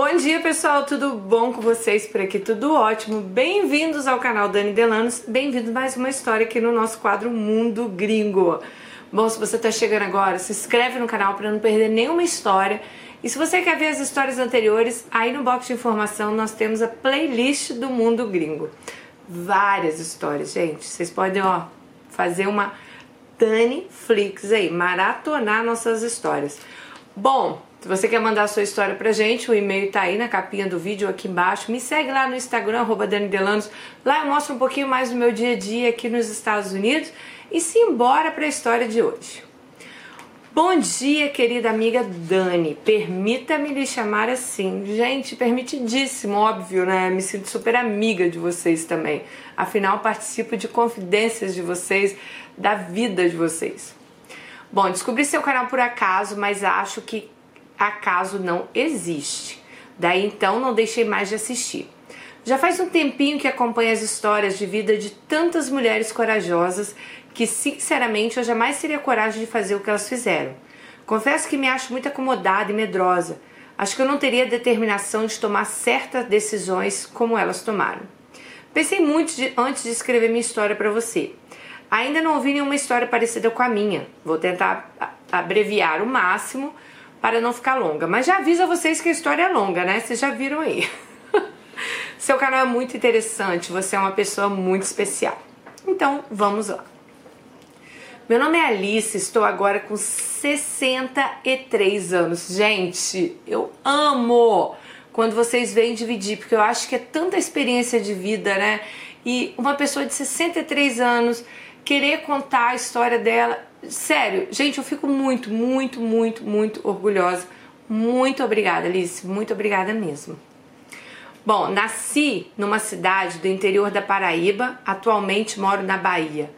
Bom dia pessoal, tudo bom com vocês por aqui? Tudo ótimo. Bem-vindos ao canal Dani Delanos. Bem-vindo mais uma história aqui no nosso quadro Mundo Gringo. Bom, se você está chegando agora, se inscreve no canal para não perder nenhuma história. E se você quer ver as histórias anteriores, aí no box de informação nós temos a playlist do Mundo Gringo. Várias histórias, gente. Vocês podem, ó, fazer uma Dani Flix aí, maratonar nossas histórias. Bom, se você quer mandar a sua história pra gente, o e-mail tá aí na capinha do vídeo aqui embaixo. Me segue lá no Instagram, arroba Dani Delanos. Lá eu mostro um pouquinho mais do meu dia a dia aqui nos Estados Unidos. E simbora pra história de hoje. Bom dia, querida amiga Dani. Permita-me lhe chamar assim. Gente, permitidíssimo, óbvio, né? Me sinto super amiga de vocês também. Afinal, participo de confidências de vocês, da vida de vocês. Bom, descobri seu canal por acaso, mas acho que acaso não existe. Daí então não deixei mais de assistir. Já faz um tempinho que acompanho as histórias de vida de tantas mulheres corajosas que, sinceramente, eu jamais teria coragem de fazer o que elas fizeram. Confesso que me acho muito acomodada e medrosa. Acho que eu não teria determinação de tomar certas decisões como elas tomaram. Pensei muito de, antes de escrever minha história para você. Ainda não ouvi nenhuma história parecida com a minha. Vou tentar abreviar o máximo para não ficar longa. Mas já aviso a vocês que a história é longa, né? Vocês já viram aí. Seu canal é muito interessante, você é uma pessoa muito especial. Então, vamos lá. Meu nome é Alice, estou agora com 63 anos. Gente, eu amo quando vocês vêm dividir, porque eu acho que é tanta experiência de vida, né? E uma pessoa de 63 anos querer contar a história dela. Sério, gente, eu fico muito, muito, muito, muito orgulhosa. Muito obrigada, Alice. Muito obrigada mesmo. Bom, nasci numa cidade do interior da Paraíba, atualmente moro na Bahia.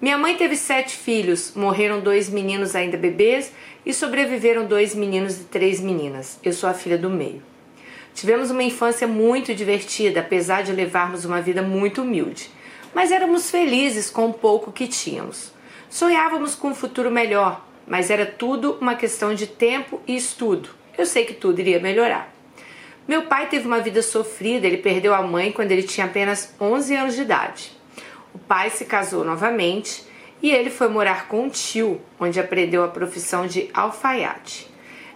Minha mãe teve sete filhos, morreram dois meninos ainda bebês e sobreviveram dois meninos e três meninas. Eu sou a filha do meio. Tivemos uma infância muito divertida, apesar de levarmos uma vida muito humilde mas éramos felizes com o pouco que tínhamos. Sonhávamos com um futuro melhor, mas era tudo uma questão de tempo e estudo. Eu sei que tudo iria melhorar. Meu pai teve uma vida sofrida, ele perdeu a mãe quando ele tinha apenas 11 anos de idade. O pai se casou novamente e ele foi morar com um tio, onde aprendeu a profissão de alfaiate.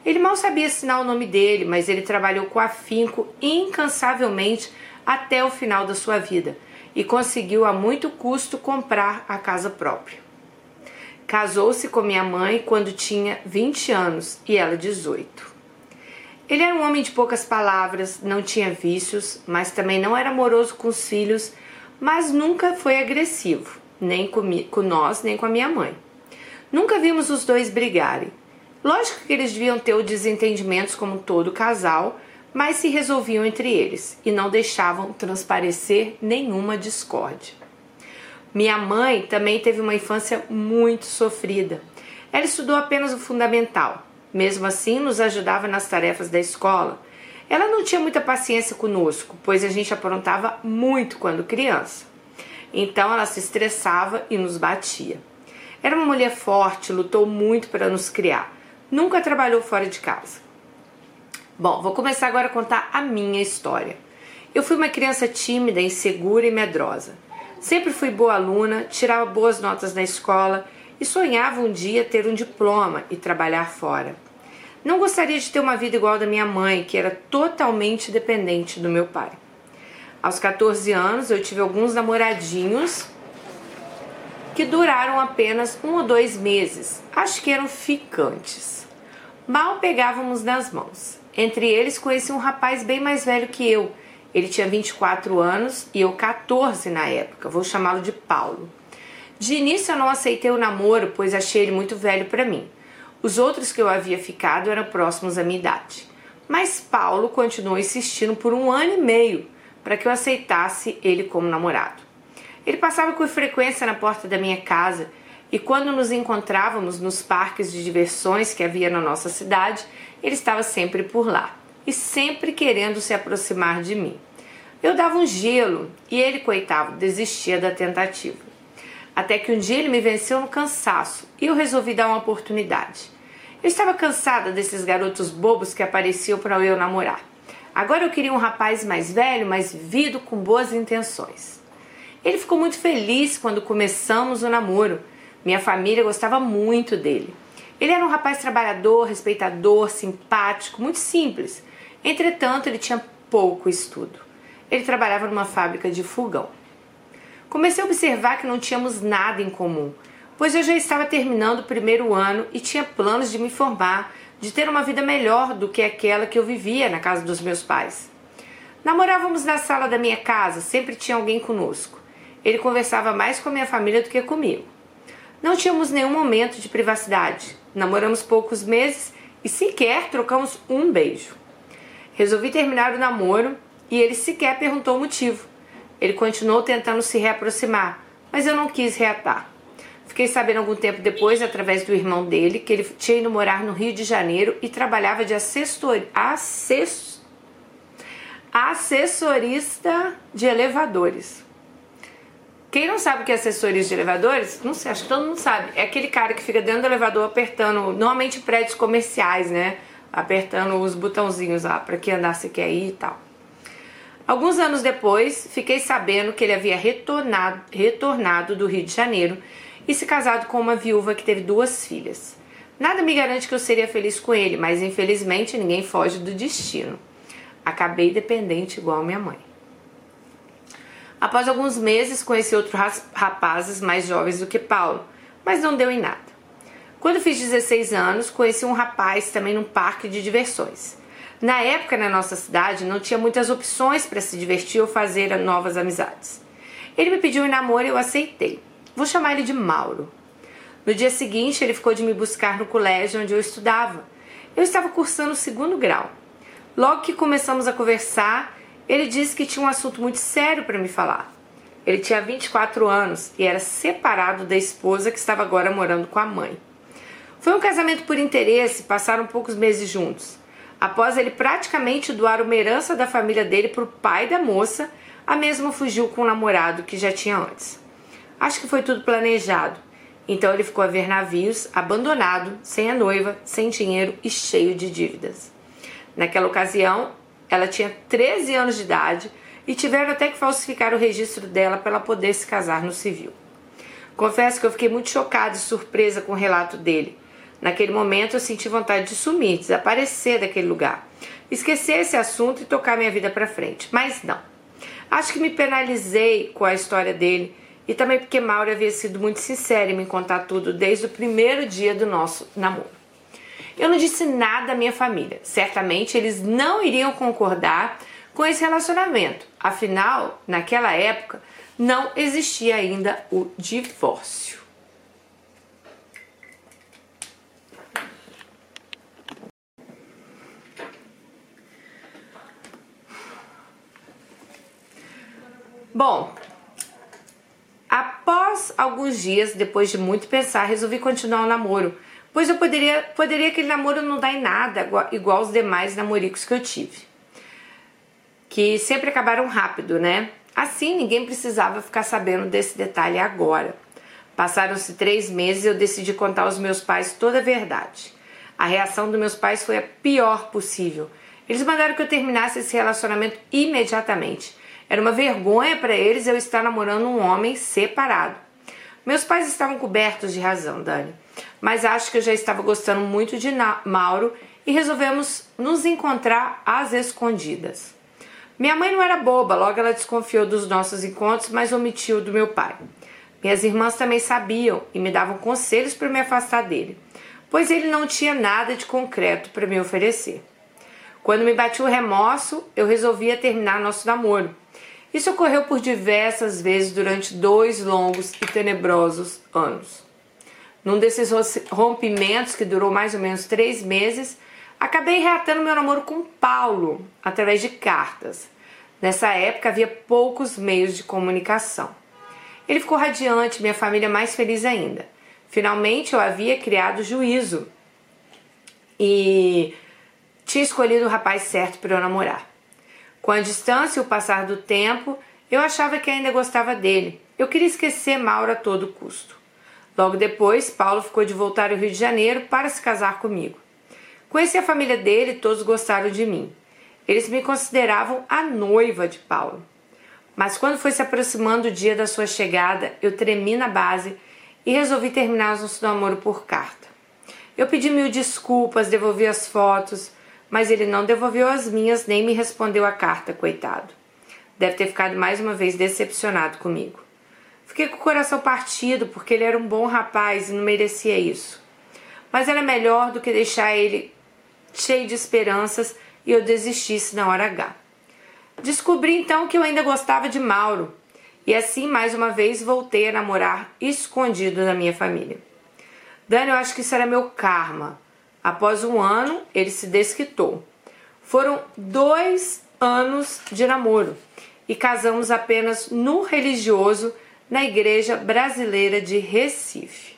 Ele mal sabia assinar o nome dele, mas ele trabalhou com afinco incansavelmente até o final da sua vida e conseguiu a muito custo comprar a casa própria. Casou-se com minha mãe quando tinha 20 anos e ela 18. Ele era um homem de poucas palavras, não tinha vícios, mas também não era amoroso com os filhos, mas nunca foi agressivo, nem com, nós, nem com a minha mãe. Nunca vimos os dois brigarem. Lógico que eles deviam ter os desentendimentos como todo casal, mas se resolviam entre eles e não deixavam transparecer nenhuma discórdia. Minha mãe também teve uma infância muito sofrida. Ela estudou apenas o fundamental, mesmo assim nos ajudava nas tarefas da escola. Ela não tinha muita paciência conosco, pois a gente aprontava muito quando criança. Então ela se estressava e nos batia. Era uma mulher forte, lutou muito para nos criar. Nunca trabalhou fora de casa. Bom, vou começar agora a contar a minha história. Eu fui uma criança tímida, insegura e medrosa. Sempre fui boa aluna, tirava boas notas na escola e sonhava um dia ter um diploma e trabalhar fora. Não gostaria de ter uma vida igual da minha mãe, que era totalmente dependente do meu pai. Aos 14 anos, eu tive alguns namoradinhos que duraram apenas um ou dois meses. Acho que eram ficantes. Mal pegávamos nas mãos. Entre eles, conheci um rapaz bem mais velho que eu. Ele tinha 24 anos e eu 14 na época. Vou chamá-lo de Paulo. De início eu não aceitei o namoro, pois achei ele muito velho para mim. Os outros que eu havia ficado eram próximos à minha idade. Mas Paulo continuou insistindo por um ano e meio para que eu aceitasse ele como namorado. Ele passava com frequência na porta da minha casa e quando nos encontrávamos nos parques de diversões que havia na nossa cidade, ele estava sempre por lá e sempre querendo se aproximar de mim. Eu dava um gelo e ele, coitado, desistia da tentativa. Até que um dia ele me venceu no cansaço e eu resolvi dar uma oportunidade. Eu estava cansada desses garotos bobos que apareciam para eu namorar. Agora eu queria um rapaz mais velho, mais vivido, com boas intenções. Ele ficou muito feliz quando começamos o namoro. Minha família gostava muito dele. Ele era um rapaz trabalhador, respeitador, simpático, muito simples. Entretanto, ele tinha pouco estudo. Ele trabalhava numa fábrica de fogão. Comecei a observar que não tínhamos nada em comum, pois eu já estava terminando o primeiro ano e tinha planos de me formar, de ter uma vida melhor do que aquela que eu vivia na casa dos meus pais. Namorávamos na sala da minha casa, sempre tinha alguém conosco. Ele conversava mais com a minha família do que comigo. Não tínhamos nenhum momento de privacidade. Namoramos poucos meses e sequer trocamos um beijo. Resolvi terminar o namoro e ele sequer perguntou o motivo. Ele continuou tentando se reaproximar, mas eu não quis reatar. Fiquei sabendo algum tempo depois, através do irmão dele, que ele tinha ido morar no Rio de Janeiro e trabalhava de assessor... Assess... assessorista de elevadores. Quem não sabe o que é assessoria de elevadores, não sei, acho que todo mundo sabe. É aquele cara que fica dentro do elevador apertando, normalmente prédios comerciais, né? Apertando os botãozinhos lá para que andar se quer ir e tal. Alguns anos depois, fiquei sabendo que ele havia retornado, retornado do Rio de Janeiro e se casado com uma viúva que teve duas filhas. Nada me garante que eu seria feliz com ele, mas infelizmente ninguém foge do destino. Acabei dependente igual minha mãe. Após alguns meses, conheci outros rapazes mais jovens do que Paulo, mas não deu em nada. Quando fiz 16 anos, conheci um rapaz também num parque de diversões. Na época, na nossa cidade, não tinha muitas opções para se divertir ou fazer novas amizades. Ele me pediu em namoro e eu aceitei. Vou chamar ele de Mauro. No dia seguinte, ele ficou de me buscar no colégio onde eu estudava. Eu estava cursando o segundo grau. Logo que começamos a conversar, ele disse que tinha um assunto muito sério para me falar. Ele tinha 24 anos e era separado da esposa que estava agora morando com a mãe. Foi um casamento por interesse, passaram poucos meses juntos. Após ele praticamente doar uma herança da família dele para o pai da moça, a mesma fugiu com o namorado que já tinha antes. Acho que foi tudo planejado. Então ele ficou a ver navios, abandonado, sem a noiva, sem dinheiro e cheio de dívidas. Naquela ocasião, ela tinha 13 anos de idade e tiveram até que falsificar o registro dela para ela poder se casar no civil. Confesso que eu fiquei muito chocada e surpresa com o relato dele. Naquele momento eu senti vontade de sumir, desaparecer daquele lugar, esquecer esse assunto e tocar minha vida para frente. Mas não. Acho que me penalizei com a história dele e também porque Mauro havia sido muito sincero em me contar tudo desde o primeiro dia do nosso namoro. Eu não disse nada à minha família. Certamente eles não iriam concordar com esse relacionamento. Afinal, naquela época, não existia ainda o divórcio. Bom, após alguns dias, depois de muito pensar, resolvi continuar o namoro pois eu poderia, poderia aquele namoro não dar em nada, igual, os demais namoricos que eu tive. Que sempre acabaram rápido, né? Assim, ninguém precisava ficar sabendo desse detalhe agora. Passaram-se três meses e eu decidi contar aos meus pais toda a verdade. A reação dos meus pais foi a pior possível. Eles mandaram que eu terminasse esse relacionamento imediatamente. Era uma vergonha para eles eu estar namorando um homem separado. Meus pais estavam cobertos de razão, Dani mas acho que eu já estava gostando muito de Mauro e resolvemos nos encontrar às escondidas. Minha mãe não era boba, logo ela desconfiou dos nossos encontros, mas omitiu do meu pai. Minhas irmãs também sabiam e me davam conselhos para me afastar dele, pois ele não tinha nada de concreto para me oferecer. Quando me bati o remorso, eu resolvia terminar nosso namoro. Isso ocorreu por diversas vezes durante dois longos e tenebrosos anos. Num desses rompimentos que durou mais ou menos três meses, acabei reatando meu namoro com Paulo através de cartas. Nessa época havia poucos meios de comunicação. Ele ficou radiante, minha família mais feliz ainda. Finalmente eu havia criado juízo e tinha escolhido o rapaz certo para eu namorar. Com a distância e o passar do tempo, eu achava que ainda gostava dele. Eu queria esquecer Mauro a todo custo. Logo depois, Paulo ficou de voltar ao Rio de Janeiro para se casar comigo. Conheci a família dele e todos gostaram de mim. Eles me consideravam a noiva de Paulo. Mas quando foi se aproximando o dia da sua chegada, eu tremi na base e resolvi terminar nosso namoro por carta. Eu pedi mil desculpas, devolvi as fotos, mas ele não devolveu as minhas nem me respondeu a carta, coitado. Deve ter ficado mais uma vez decepcionado comigo. Fiquei com o coração partido porque ele era um bom rapaz e não merecia isso. Mas era melhor do que deixar ele cheio de esperanças e eu desistisse na hora H. Descobri então que eu ainda gostava de Mauro e assim mais uma vez voltei a namorar escondido da minha família. Dani, eu acho que isso era meu karma. Após um ano, ele se desquitou. Foram dois anos de namoro e casamos apenas no religioso na Igreja Brasileira de Recife.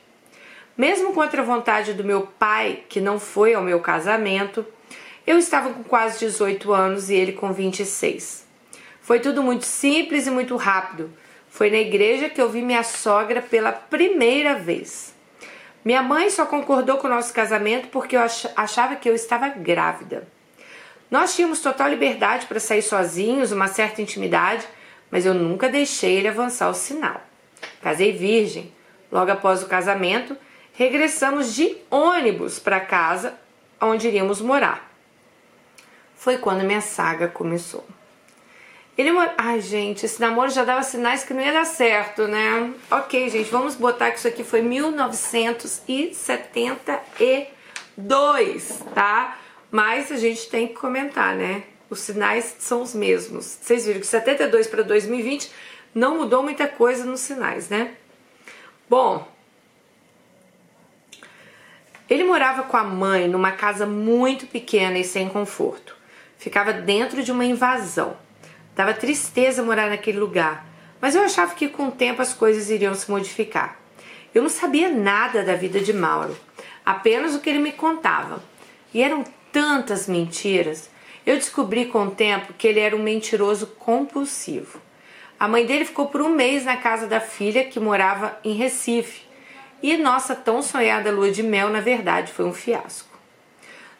Mesmo contra a vontade do meu pai, que não foi ao meu casamento, eu estava com quase 18 anos e ele com 26. Foi tudo muito simples e muito rápido. Foi na igreja que eu vi minha sogra pela primeira vez. Minha mãe só concordou com o nosso casamento porque eu achava que eu estava grávida. Nós tínhamos total liberdade para sair sozinhos, uma certa intimidade, mas eu nunca deixei ele avançar o sinal. Casei virgem. Logo após o casamento, regressamos de ônibus para casa onde iríamos morar foi quando minha saga começou. Ele Ai, gente, esse namoro já dava sinais que não ia dar certo, né? Ok, gente, vamos botar que isso aqui foi 1972, tá? Mas a gente tem que comentar, né? Os sinais são os mesmos. Vocês viram que 72 para 2020 não mudou muita coisa nos sinais, né? Bom, ele morava com a mãe numa casa muito pequena e sem conforto. Ficava dentro de uma invasão. Dava tristeza morar naquele lugar, mas eu achava que com o tempo as coisas iriam se modificar. Eu não sabia nada da vida de Mauro, apenas o que ele me contava. E eram tantas mentiras. Eu descobri com o tempo que ele era um mentiroso compulsivo. A mãe dele ficou por um mês na casa da filha que morava em Recife. E nossa tão sonhada lua de mel, na verdade, foi um fiasco.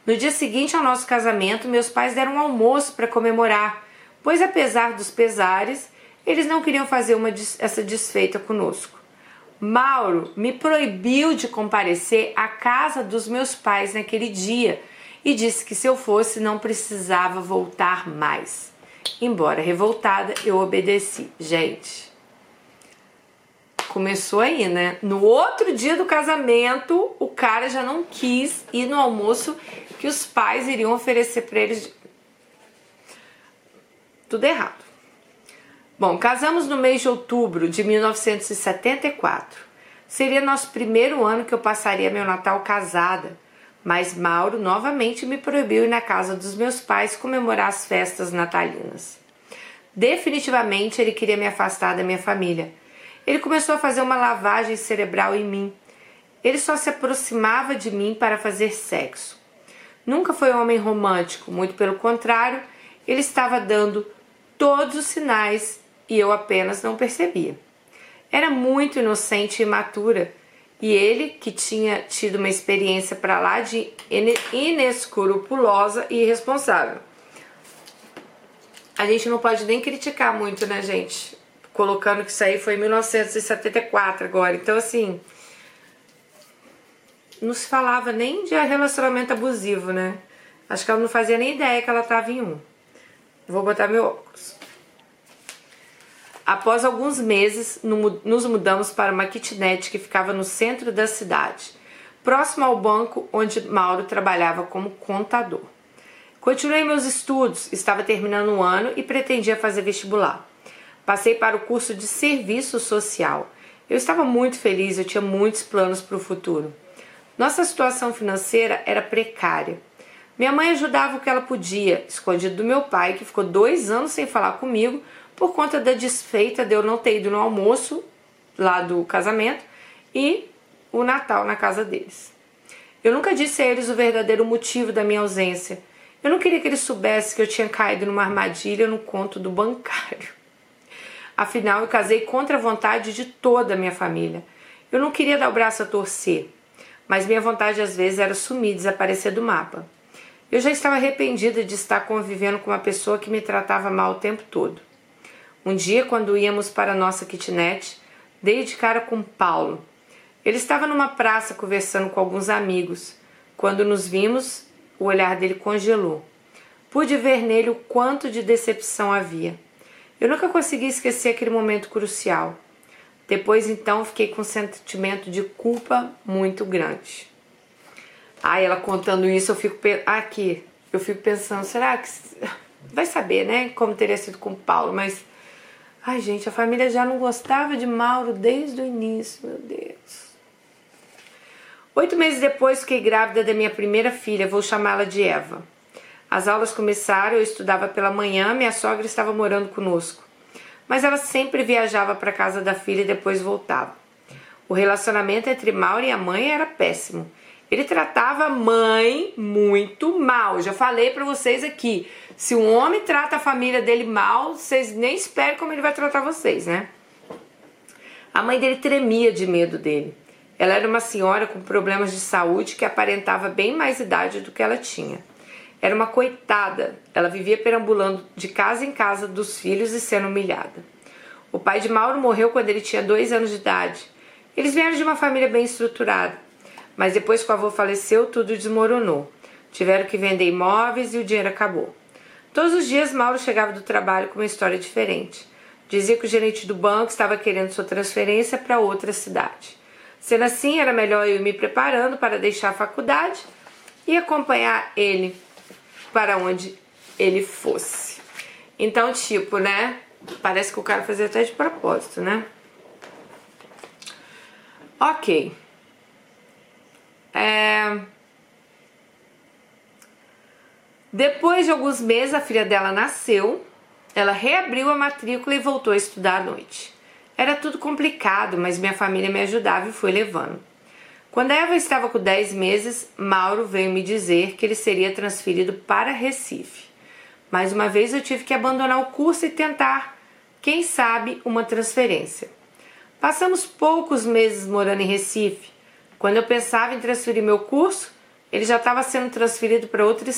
No dia seguinte ao nosso casamento, meus pais deram um almoço para comemorar, pois apesar dos pesares, eles não queriam fazer uma, essa desfeita conosco. Mauro me proibiu de comparecer à casa dos meus pais naquele dia e disse que se eu fosse não precisava voltar mais. Embora revoltada, eu obedeci. Gente, começou aí, né? No outro dia do casamento, o cara já não quis ir no almoço que os pais iriam oferecer para eles. Tudo errado. Bom, casamos no mês de outubro de 1974. Seria nosso primeiro ano que eu passaria meu Natal casada, mas Mauro novamente me proibiu ir na casa dos meus pais comemorar as festas natalinas. Definitivamente ele queria me afastar da minha família. Ele começou a fazer uma lavagem cerebral em mim. Ele só se aproximava de mim para fazer sexo. Nunca foi um homem romântico, muito pelo contrário, ele estava dando todos os sinais e eu apenas não percebia. Era muito inocente e imatura, e ele, que tinha tido uma experiência para lá de inescrupulosa e irresponsável. A gente não pode nem criticar muito, né, gente? Colocando que isso aí foi em 1974 agora. Então, assim, não se falava nem de relacionamento abusivo, né? Acho que ela não fazia nem ideia que ela estava em um. Vou botar meu óculos. Após alguns meses, nos mudamos para uma kitnet que ficava no centro da cidade, próximo ao banco onde Mauro trabalhava como contador. Continuei meus estudos, estava terminando o ano e pretendia fazer vestibular. Passei para o curso de serviço social. Eu estava muito feliz, eu tinha muitos planos para o futuro. Nossa situação financeira era precária. Minha mãe ajudava o que ela podia, escondido do meu pai, que ficou dois anos sem falar comigo por conta da desfeita de eu não ter ido no almoço lá do casamento e o Natal na casa deles. Eu nunca disse a eles o verdadeiro motivo da minha ausência. Eu não queria que eles soubessem que eu tinha caído numa armadilha no conto do bancário. Afinal, eu casei contra a vontade de toda a minha família. Eu não queria dar o braço a torcer mas minha vontade às vezes era sumir, desaparecer do mapa. Eu já estava arrependida de estar convivendo com uma pessoa que me tratava mal o tempo todo. Um dia, quando íamos para a nossa kitnet, dei de cara com Paulo. Ele estava numa praça conversando com alguns amigos. Quando nos vimos, o olhar dele congelou. Pude ver nele o quanto de decepção havia. Eu nunca consegui esquecer aquele momento crucial. Depois, então, fiquei com um sentimento de culpa muito grande. Ai, ela contando isso, eu fico aqui, eu fico pensando, será que vai saber, né, como teria sido com o Paulo, mas ai, gente, a família já não gostava de Mauro desde o início, meu Deus. Oito meses depois, fiquei grávida da minha primeira filha, vou chamá-la de Eva. As aulas começaram, eu estudava pela manhã, minha sogra estava morando conosco. Mas ela sempre viajava para casa da filha e depois voltava. O relacionamento entre Mauro e a mãe era péssimo. Ele tratava a mãe muito mal. Já falei para vocês aqui. Se um homem trata a família dele mal, vocês nem esperem como ele vai tratar vocês, né? A mãe dele tremia de medo dele. Ela era uma senhora com problemas de saúde que aparentava bem mais idade do que ela tinha. Era uma coitada. Ela vivia perambulando de casa em casa dos filhos e sendo humilhada. O pai de Mauro morreu quando ele tinha dois anos de idade. Eles vieram de uma família bem estruturada. Mas depois que o avô faleceu, tudo desmoronou. Tiveram que vender imóveis e o dinheiro acabou. Todos os dias, Mauro chegava do trabalho com uma história diferente. Dizia que o gerente do banco estava querendo sua transferência para outra cidade. Sendo assim, era melhor eu ir me preparando para deixar a faculdade e acompanhar ele para onde ele fosse. Então, tipo, né? Parece que o cara fazia até de propósito, né? Ok. É... Depois de alguns meses, a filha dela nasceu. Ela reabriu a matrícula e voltou a estudar à noite. Era tudo complicado, mas minha família me ajudava e foi levando. Quando Eva estava com 10 meses, Mauro veio me dizer que ele seria transferido para Recife. Mais uma vez eu tive que abandonar o curso e tentar, quem sabe, uma transferência. Passamos poucos meses morando em Recife. Quando eu pensava em transferir meu curso, ele já estava sendo transferido para outro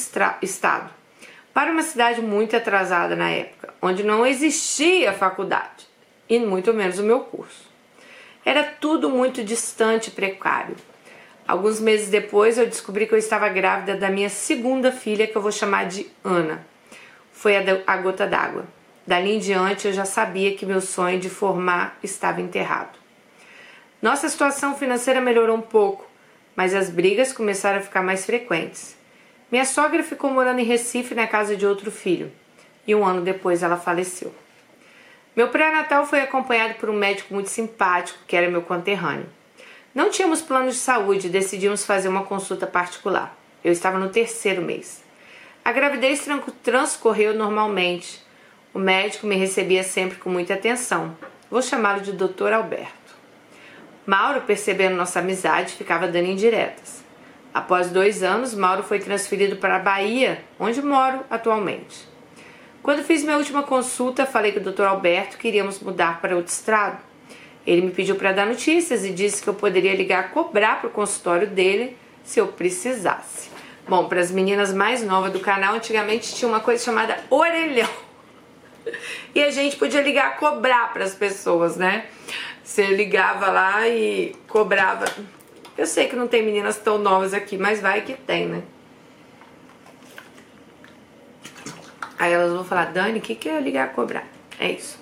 estado, para uma cidade muito atrasada na época, onde não existia faculdade e muito menos o meu curso. Era tudo muito distante e precário. Alguns meses depois eu descobri que eu estava grávida da minha segunda filha, que eu vou chamar de Ana. Foi a, a gota d'água. Dali em diante eu já sabia que meu sonho de formar estava enterrado. Nossa situação financeira melhorou um pouco, mas as brigas começaram a ficar mais frequentes. Minha sogra ficou morando em Recife na casa de outro filho, e um ano depois ela faleceu. Meu pré-natal foi acompanhado por um médico muito simpático, que era meu conterrâneo. Não tínhamos plano de saúde e decidimos fazer uma consulta particular. Eu estava no terceiro mês. A gravidez transcorreu normalmente. O médico me recebia sempre com muita atenção. Vou chamá-lo de Dr. Alberto. Mauro, percebendo nossa amizade, ficava dando indiretas. Após dois anos, Mauro foi transferido para a Bahia, onde moro atualmente. Quando fiz minha última consulta, falei com o Dr. Alberto que iríamos mudar para outro estado. Ele me pediu para dar notícias e disse que eu poderia ligar cobrar para o consultório dele se eu precisasse. Bom, para as meninas mais novas do canal, antigamente tinha uma coisa chamada orelhão. E a gente podia ligar cobrar para as pessoas, né? Você ligava lá e cobrava. Eu sei que não tem meninas tão novas aqui, mas vai que tem, né? Aí elas vão falar, Dani, o que, que é ligar cobrar? É isso.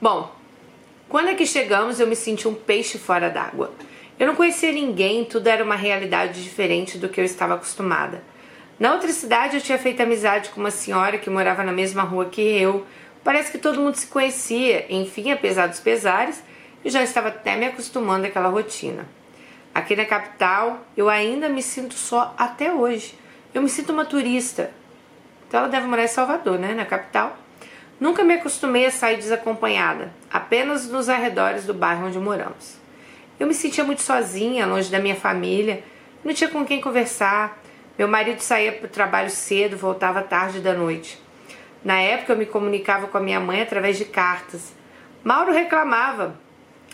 Bom, quando é que chegamos, eu me senti um peixe fora d'água. Eu não conhecia ninguém, tudo era uma realidade diferente do que eu estava acostumada. Na outra cidade, eu tinha feito amizade com uma senhora que morava na mesma rua que eu. Parece que todo mundo se conhecia, enfim, apesar dos pesares, eu já estava até me acostumando àquela rotina. Aqui na capital, eu ainda me sinto só até hoje. Eu me sinto uma turista. Então ela deve morar em Salvador, né, na capital. Nunca me acostumei a sair desacompanhada, apenas nos arredores do bairro onde moramos. Eu me sentia muito sozinha, longe da minha família, não tinha com quem conversar. Meu marido saía para o trabalho cedo, voltava tarde da noite. Na época eu me comunicava com a minha mãe através de cartas. Mauro reclamava.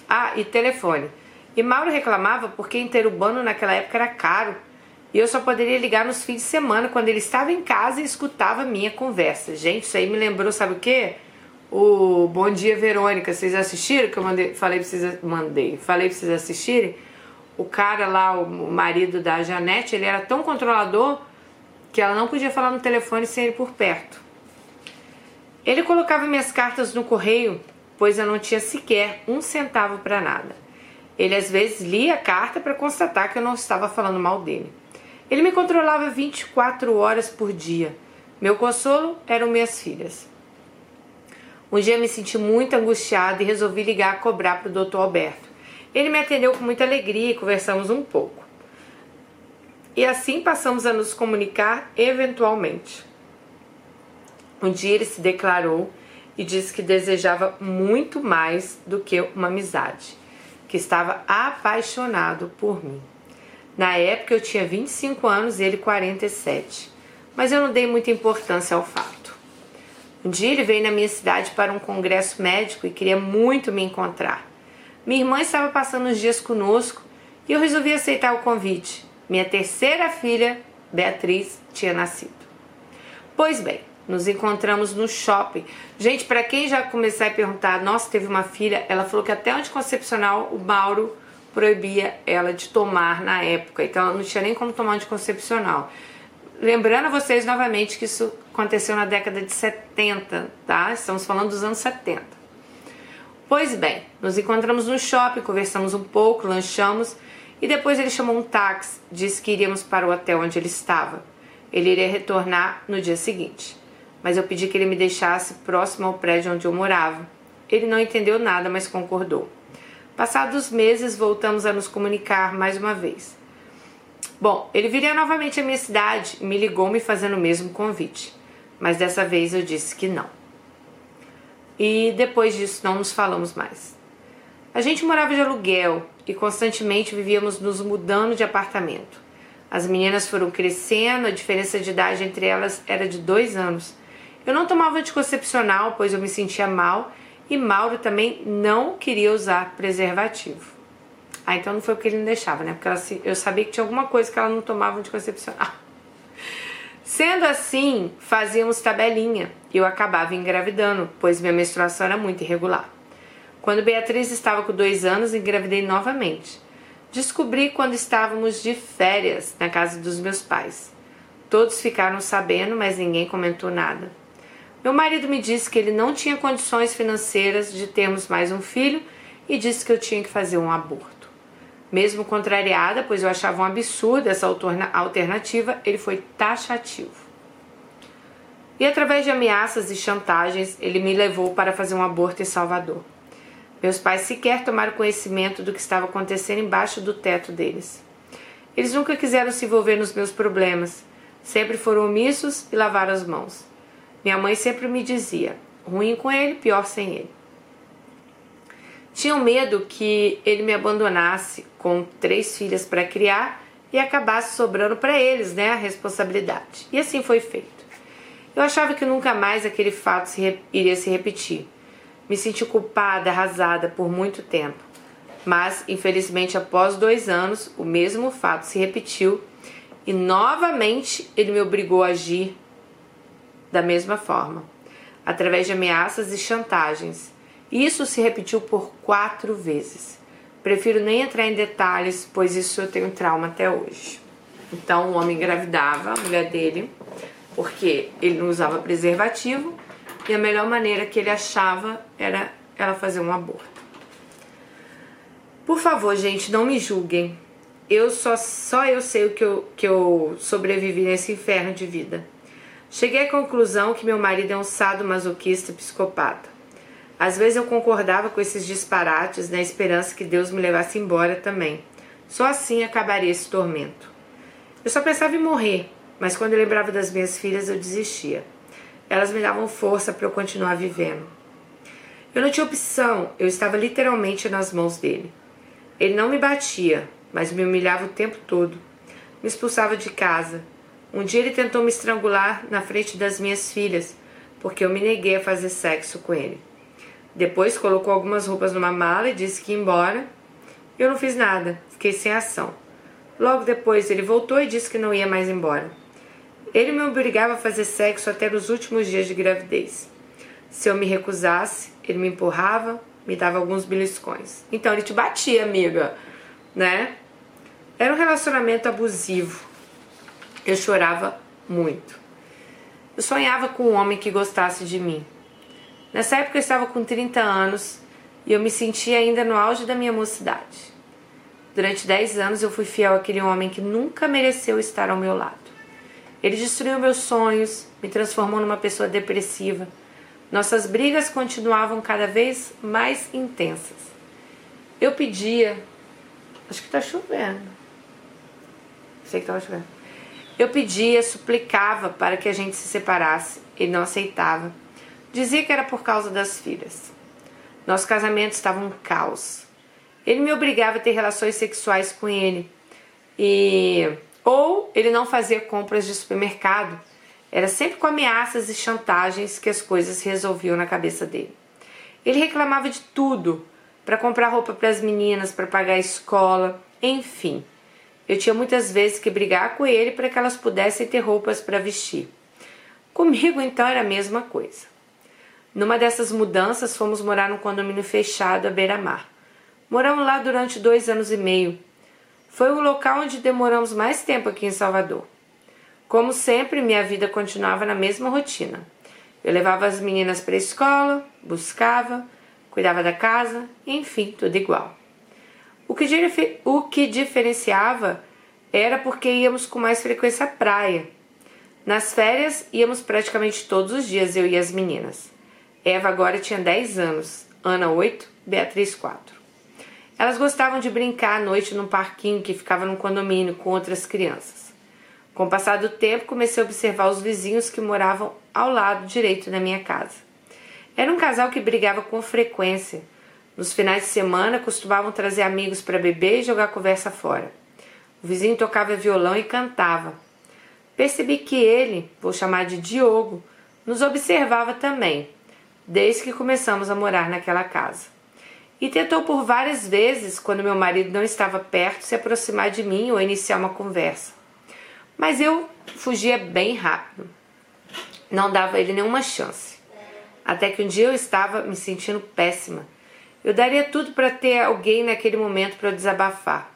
Ah, e telefone. E Mauro reclamava porque interurbano naquela época era caro. E eu só poderia ligar nos fins de semana quando ele estava em casa e escutava minha conversa. Gente, isso aí me lembrou, sabe o quê? O Bom Dia Verônica. Vocês assistiram? Que eu mandei, falei pra vocês, mandei, falei pra vocês assistirem. O cara lá, o marido da Janete, ele era tão controlador que ela não podia falar no telefone sem ele por perto. Ele colocava minhas cartas no correio, pois eu não tinha sequer um centavo para nada. Ele às vezes lia a carta para constatar que eu não estava falando mal dele. Ele me controlava 24 horas por dia. Meu consolo eram minhas filhas. Um dia me senti muito angustiada e resolvi ligar a cobrar para o Dr. Alberto. Ele me atendeu com muita alegria e conversamos um pouco. E assim passamos a nos comunicar eventualmente. Um dia ele se declarou e disse que desejava muito mais do que uma amizade, que estava apaixonado por mim. Na época eu tinha 25 anos e ele 47, mas eu não dei muita importância ao fato. Um dia ele veio na minha cidade para um congresso médico e queria muito me encontrar. Minha irmã estava passando os dias conosco e eu resolvi aceitar o convite. Minha terceira filha, Beatriz, tinha nascido. Pois bem, nos encontramos no shopping. Gente, para quem já começar a perguntar, nossa, teve uma filha, ela falou que até anticoncepcional o Mauro proibia ela de tomar na época, então ela não tinha nem como tomar anticoncepcional. Lembrando a vocês novamente que isso aconteceu na década de 70, tá? Estamos falando dos anos 70. Pois bem, nos encontramos no shopping, conversamos um pouco, lanchamos e depois ele chamou um táxi, disse que iríamos para o hotel onde ele estava. Ele iria retornar no dia seguinte, mas eu pedi que ele me deixasse próximo ao prédio onde eu morava. Ele não entendeu nada, mas concordou. Passados meses, voltamos a nos comunicar mais uma vez. Bom, ele viria novamente à minha cidade e me ligou me fazendo o mesmo convite, mas dessa vez eu disse que não. E depois disso não nos falamos mais. A gente morava de aluguel e constantemente vivíamos nos mudando de apartamento. As meninas foram crescendo, a diferença de idade entre elas era de dois anos. Eu não tomava anticoncepcional, pois eu me sentia mal e Mauro também não queria usar preservativo. Ah, então não foi porque ele não deixava, né? Porque ela, eu sabia que tinha alguma coisa que ela não tomava anticoncepcional. Sendo assim, fazíamos tabelinha e eu acabava engravidando, pois minha menstruação era muito irregular. Quando Beatriz estava com dois anos, engravidei novamente. Descobri quando estávamos de férias na casa dos meus pais. Todos ficaram sabendo, mas ninguém comentou nada. Meu marido me disse que ele não tinha condições financeiras de termos mais um filho e disse que eu tinha que fazer um aborto. Mesmo contrariada, pois eu achava um absurdo essa alternativa, ele foi taxativo. E através de ameaças e chantagens, ele me levou para fazer um aborto em Salvador. Meus pais sequer tomaram conhecimento do que estava acontecendo embaixo do teto deles. Eles nunca quiseram se envolver nos meus problemas, sempre foram omissos e lavaram as mãos. Minha mãe sempre me dizia: ruim com ele, pior sem ele. Tinham medo que ele me abandonasse com três filhas para criar e acabasse sobrando para eles, né, a responsabilidade. E assim foi feito. Eu achava que nunca mais aquele fato se iria se repetir. Me senti culpada, arrasada por muito tempo. Mas, infelizmente, após dois anos, o mesmo fato se repetiu e novamente ele me obrigou a agir da mesma forma, através de ameaças e chantagens. Isso se repetiu por quatro vezes. Prefiro nem entrar em detalhes, pois isso eu tenho trauma até hoje. Então, o homem engravidava a mulher dele, porque ele não usava preservativo, e a melhor maneira que ele achava era ela fazer um aborto. Por favor, gente, não me julguem. Eu só, só eu sei o que eu, que eu sobrevivi nesse inferno de vida. Cheguei à conclusão que meu marido é um sado masoquista psicopata. Às vezes eu concordava com esses disparates na esperança que Deus me levasse embora também. Só assim acabaria esse tormento. Eu só pensava em morrer, mas quando eu lembrava das minhas filhas eu desistia. Elas me davam força para eu continuar vivendo. Eu não tinha opção, eu estava literalmente nas mãos dele. Ele não me batia, mas me humilhava o tempo todo. Me expulsava de casa, um dia ele tentou me estrangular na frente das minhas filhas, porque eu me neguei a fazer sexo com ele. Depois colocou algumas roupas numa mala e disse que ia embora. Eu não fiz nada, fiquei sem ação. Logo depois ele voltou e disse que não ia mais embora. Ele me obrigava a fazer sexo até nos últimos dias de gravidez. Se eu me recusasse, ele me empurrava, me dava alguns beliscões. Então ele te batia, amiga, né? Era um relacionamento abusivo. Eu chorava muito. Eu sonhava com um homem que gostasse de mim. Nessa época eu estava com 30 anos e eu me sentia ainda no auge da minha mocidade. Durante 10 anos eu fui fiel àquele homem que nunca mereceu estar ao meu lado. Ele destruiu meus sonhos, me transformou numa pessoa depressiva. Nossas brigas continuavam cada vez mais intensas. Eu pedia, acho que está chovendo. Sei que estava chovendo. Eu pedia, suplicava para que a gente se separasse. Ele não aceitava. Dizia que era por causa das filhas. Nosso casamento estava um caos. Ele me obrigava a ter relações sexuais com ele. E ou ele não fazia compras de supermercado. Era sempre com ameaças e chantagens que as coisas se resolviam na cabeça dele. Ele reclamava de tudo, para comprar roupa para as meninas, para pagar a escola, enfim. Eu tinha muitas vezes que brigar com ele para que elas pudessem ter roupas para vestir. Comigo então era a mesma coisa. Numa dessas mudanças, fomos morar num condomínio fechado à beira-mar. Moramos lá durante dois anos e meio. Foi o local onde demoramos mais tempo aqui em Salvador. Como sempre, minha vida continuava na mesma rotina. Eu levava as meninas para a escola, buscava, cuidava da casa, enfim, tudo igual. O que, o que diferenciava era porque íamos com mais frequência à praia. Nas férias, íamos praticamente todos os dias, eu e as meninas. Eva agora tinha 10 anos, Ana 8, Beatriz 4. Elas gostavam de brincar à noite num parquinho que ficava num condomínio com outras crianças. Com o passar do tempo, comecei a observar os vizinhos que moravam ao lado direito da minha casa. Era um casal que brigava com frequência. Nos finais de semana, costumavam trazer amigos para beber e jogar conversa fora. O vizinho tocava violão e cantava. Percebi que ele, vou chamar de Diogo, nos observava também desde que começamos a morar naquela casa. E tentou por várias vezes, quando meu marido não estava perto, se aproximar de mim ou iniciar uma conversa. Mas eu fugia bem rápido. Não dava a ele nenhuma chance. Até que um dia eu estava me sentindo péssima. Eu daria tudo para ter alguém naquele momento para desabafar.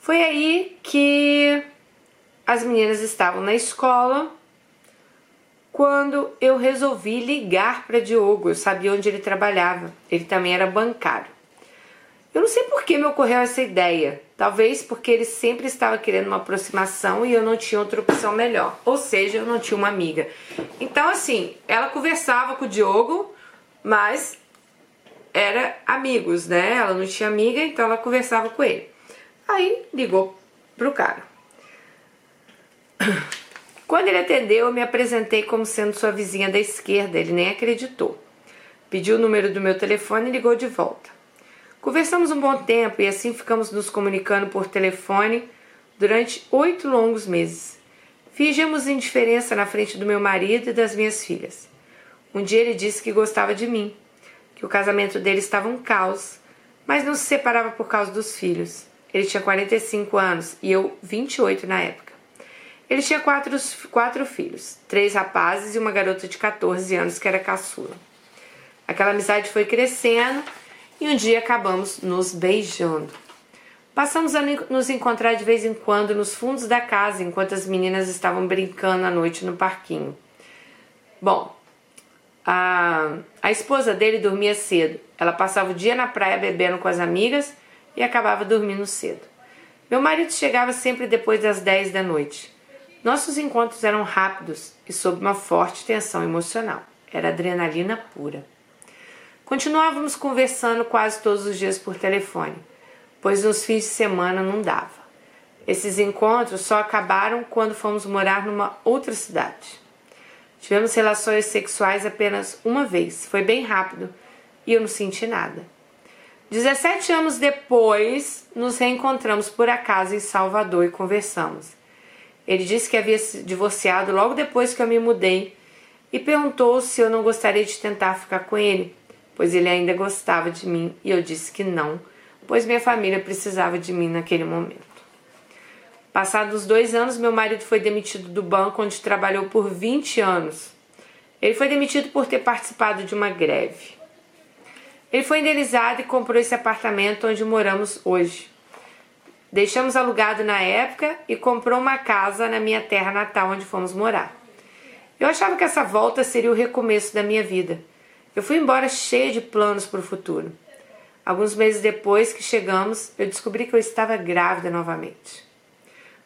Foi aí que as meninas estavam na escola quando eu resolvi ligar para Diogo. Eu sabia onde ele trabalhava. Ele também era bancário. Eu não sei por que me ocorreu essa ideia. Talvez porque ele sempre estava querendo uma aproximação e eu não tinha outra opção melhor. Ou seja, eu não tinha uma amiga. Então, assim, ela conversava com o Diogo, mas era amigos, né? Ela não tinha amiga, então ela conversava com ele. Aí ligou pro cara. Quando ele atendeu, eu me apresentei como sendo sua vizinha da esquerda. Ele nem acreditou. Pediu o número do meu telefone e ligou de volta. Conversamos um bom tempo e assim ficamos nos comunicando por telefone durante oito longos meses. Fingimos indiferença na frente do meu marido e das minhas filhas. Um dia ele disse que gostava de mim, que o casamento dele estava um caos, mas não se separava por causa dos filhos. Ele tinha 45 anos e eu 28 na época. Ele tinha quatro, quatro filhos, três rapazes e uma garota de 14 anos que era caçula. Aquela amizade foi crescendo e um dia acabamos nos beijando. Passamos a nos encontrar de vez em quando nos fundos da casa enquanto as meninas estavam brincando à noite no parquinho. Bom, a, a esposa dele dormia cedo. Ela passava o dia na praia bebendo com as amigas e acabava dormindo cedo. Meu marido chegava sempre depois das 10 da noite. Nossos encontros eram rápidos e sob uma forte tensão emocional. Era adrenalina pura. Continuávamos conversando quase todos os dias por telefone, pois nos fins de semana não dava. Esses encontros só acabaram quando fomos morar numa outra cidade. Tivemos relações sexuais apenas uma vez, foi bem rápido e eu não senti nada. 17 anos depois, nos reencontramos por acaso em Salvador e conversamos. Ele disse que havia se divorciado logo depois que eu me mudei e perguntou se eu não gostaria de tentar ficar com ele, pois ele ainda gostava de mim e eu disse que não, pois minha família precisava de mim naquele momento. Passados dois anos, meu marido foi demitido do banco onde trabalhou por 20 anos. Ele foi demitido por ter participado de uma greve. Ele foi indenizado e comprou esse apartamento onde moramos hoje. Deixamos alugado na época e comprou uma casa na minha terra natal onde fomos morar. Eu achava que essa volta seria o recomeço da minha vida. Eu fui embora cheia de planos para o futuro. Alguns meses depois que chegamos, eu descobri que eu estava grávida novamente.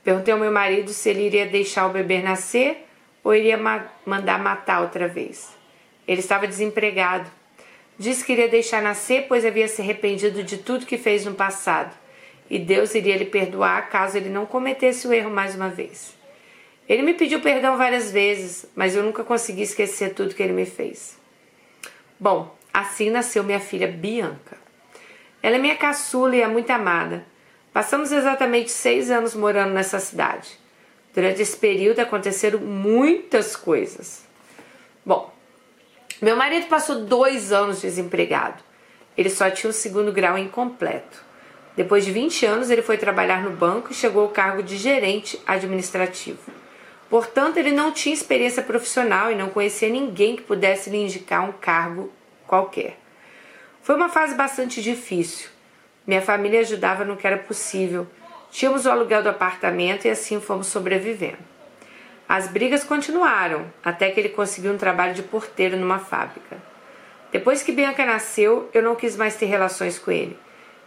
Perguntei ao meu marido se ele iria deixar o bebê nascer ou iria ma mandar matar outra vez. Ele estava desempregado. Disse que iria deixar nascer, pois havia se arrependido de tudo que fez no passado, e Deus iria lhe perdoar caso ele não cometesse o erro mais uma vez. Ele me pediu perdão várias vezes, mas eu nunca consegui esquecer tudo que ele me fez. Bom, assim nasceu minha filha Bianca. Ela é minha caçula e é muito amada. Passamos exatamente seis anos morando nessa cidade. Durante esse período aconteceram muitas coisas. Bom, meu marido passou dois anos desempregado. Ele só tinha o segundo grau incompleto. Depois de 20 anos, ele foi trabalhar no banco e chegou ao cargo de gerente administrativo. Portanto, ele não tinha experiência profissional e não conhecia ninguém que pudesse lhe indicar um cargo qualquer. Foi uma fase bastante difícil. Minha família ajudava no que era possível. Tínhamos o aluguel do apartamento e assim fomos sobrevivendo. As brigas continuaram até que ele conseguiu um trabalho de porteiro numa fábrica. Depois que Bianca nasceu, eu não quis mais ter relações com ele.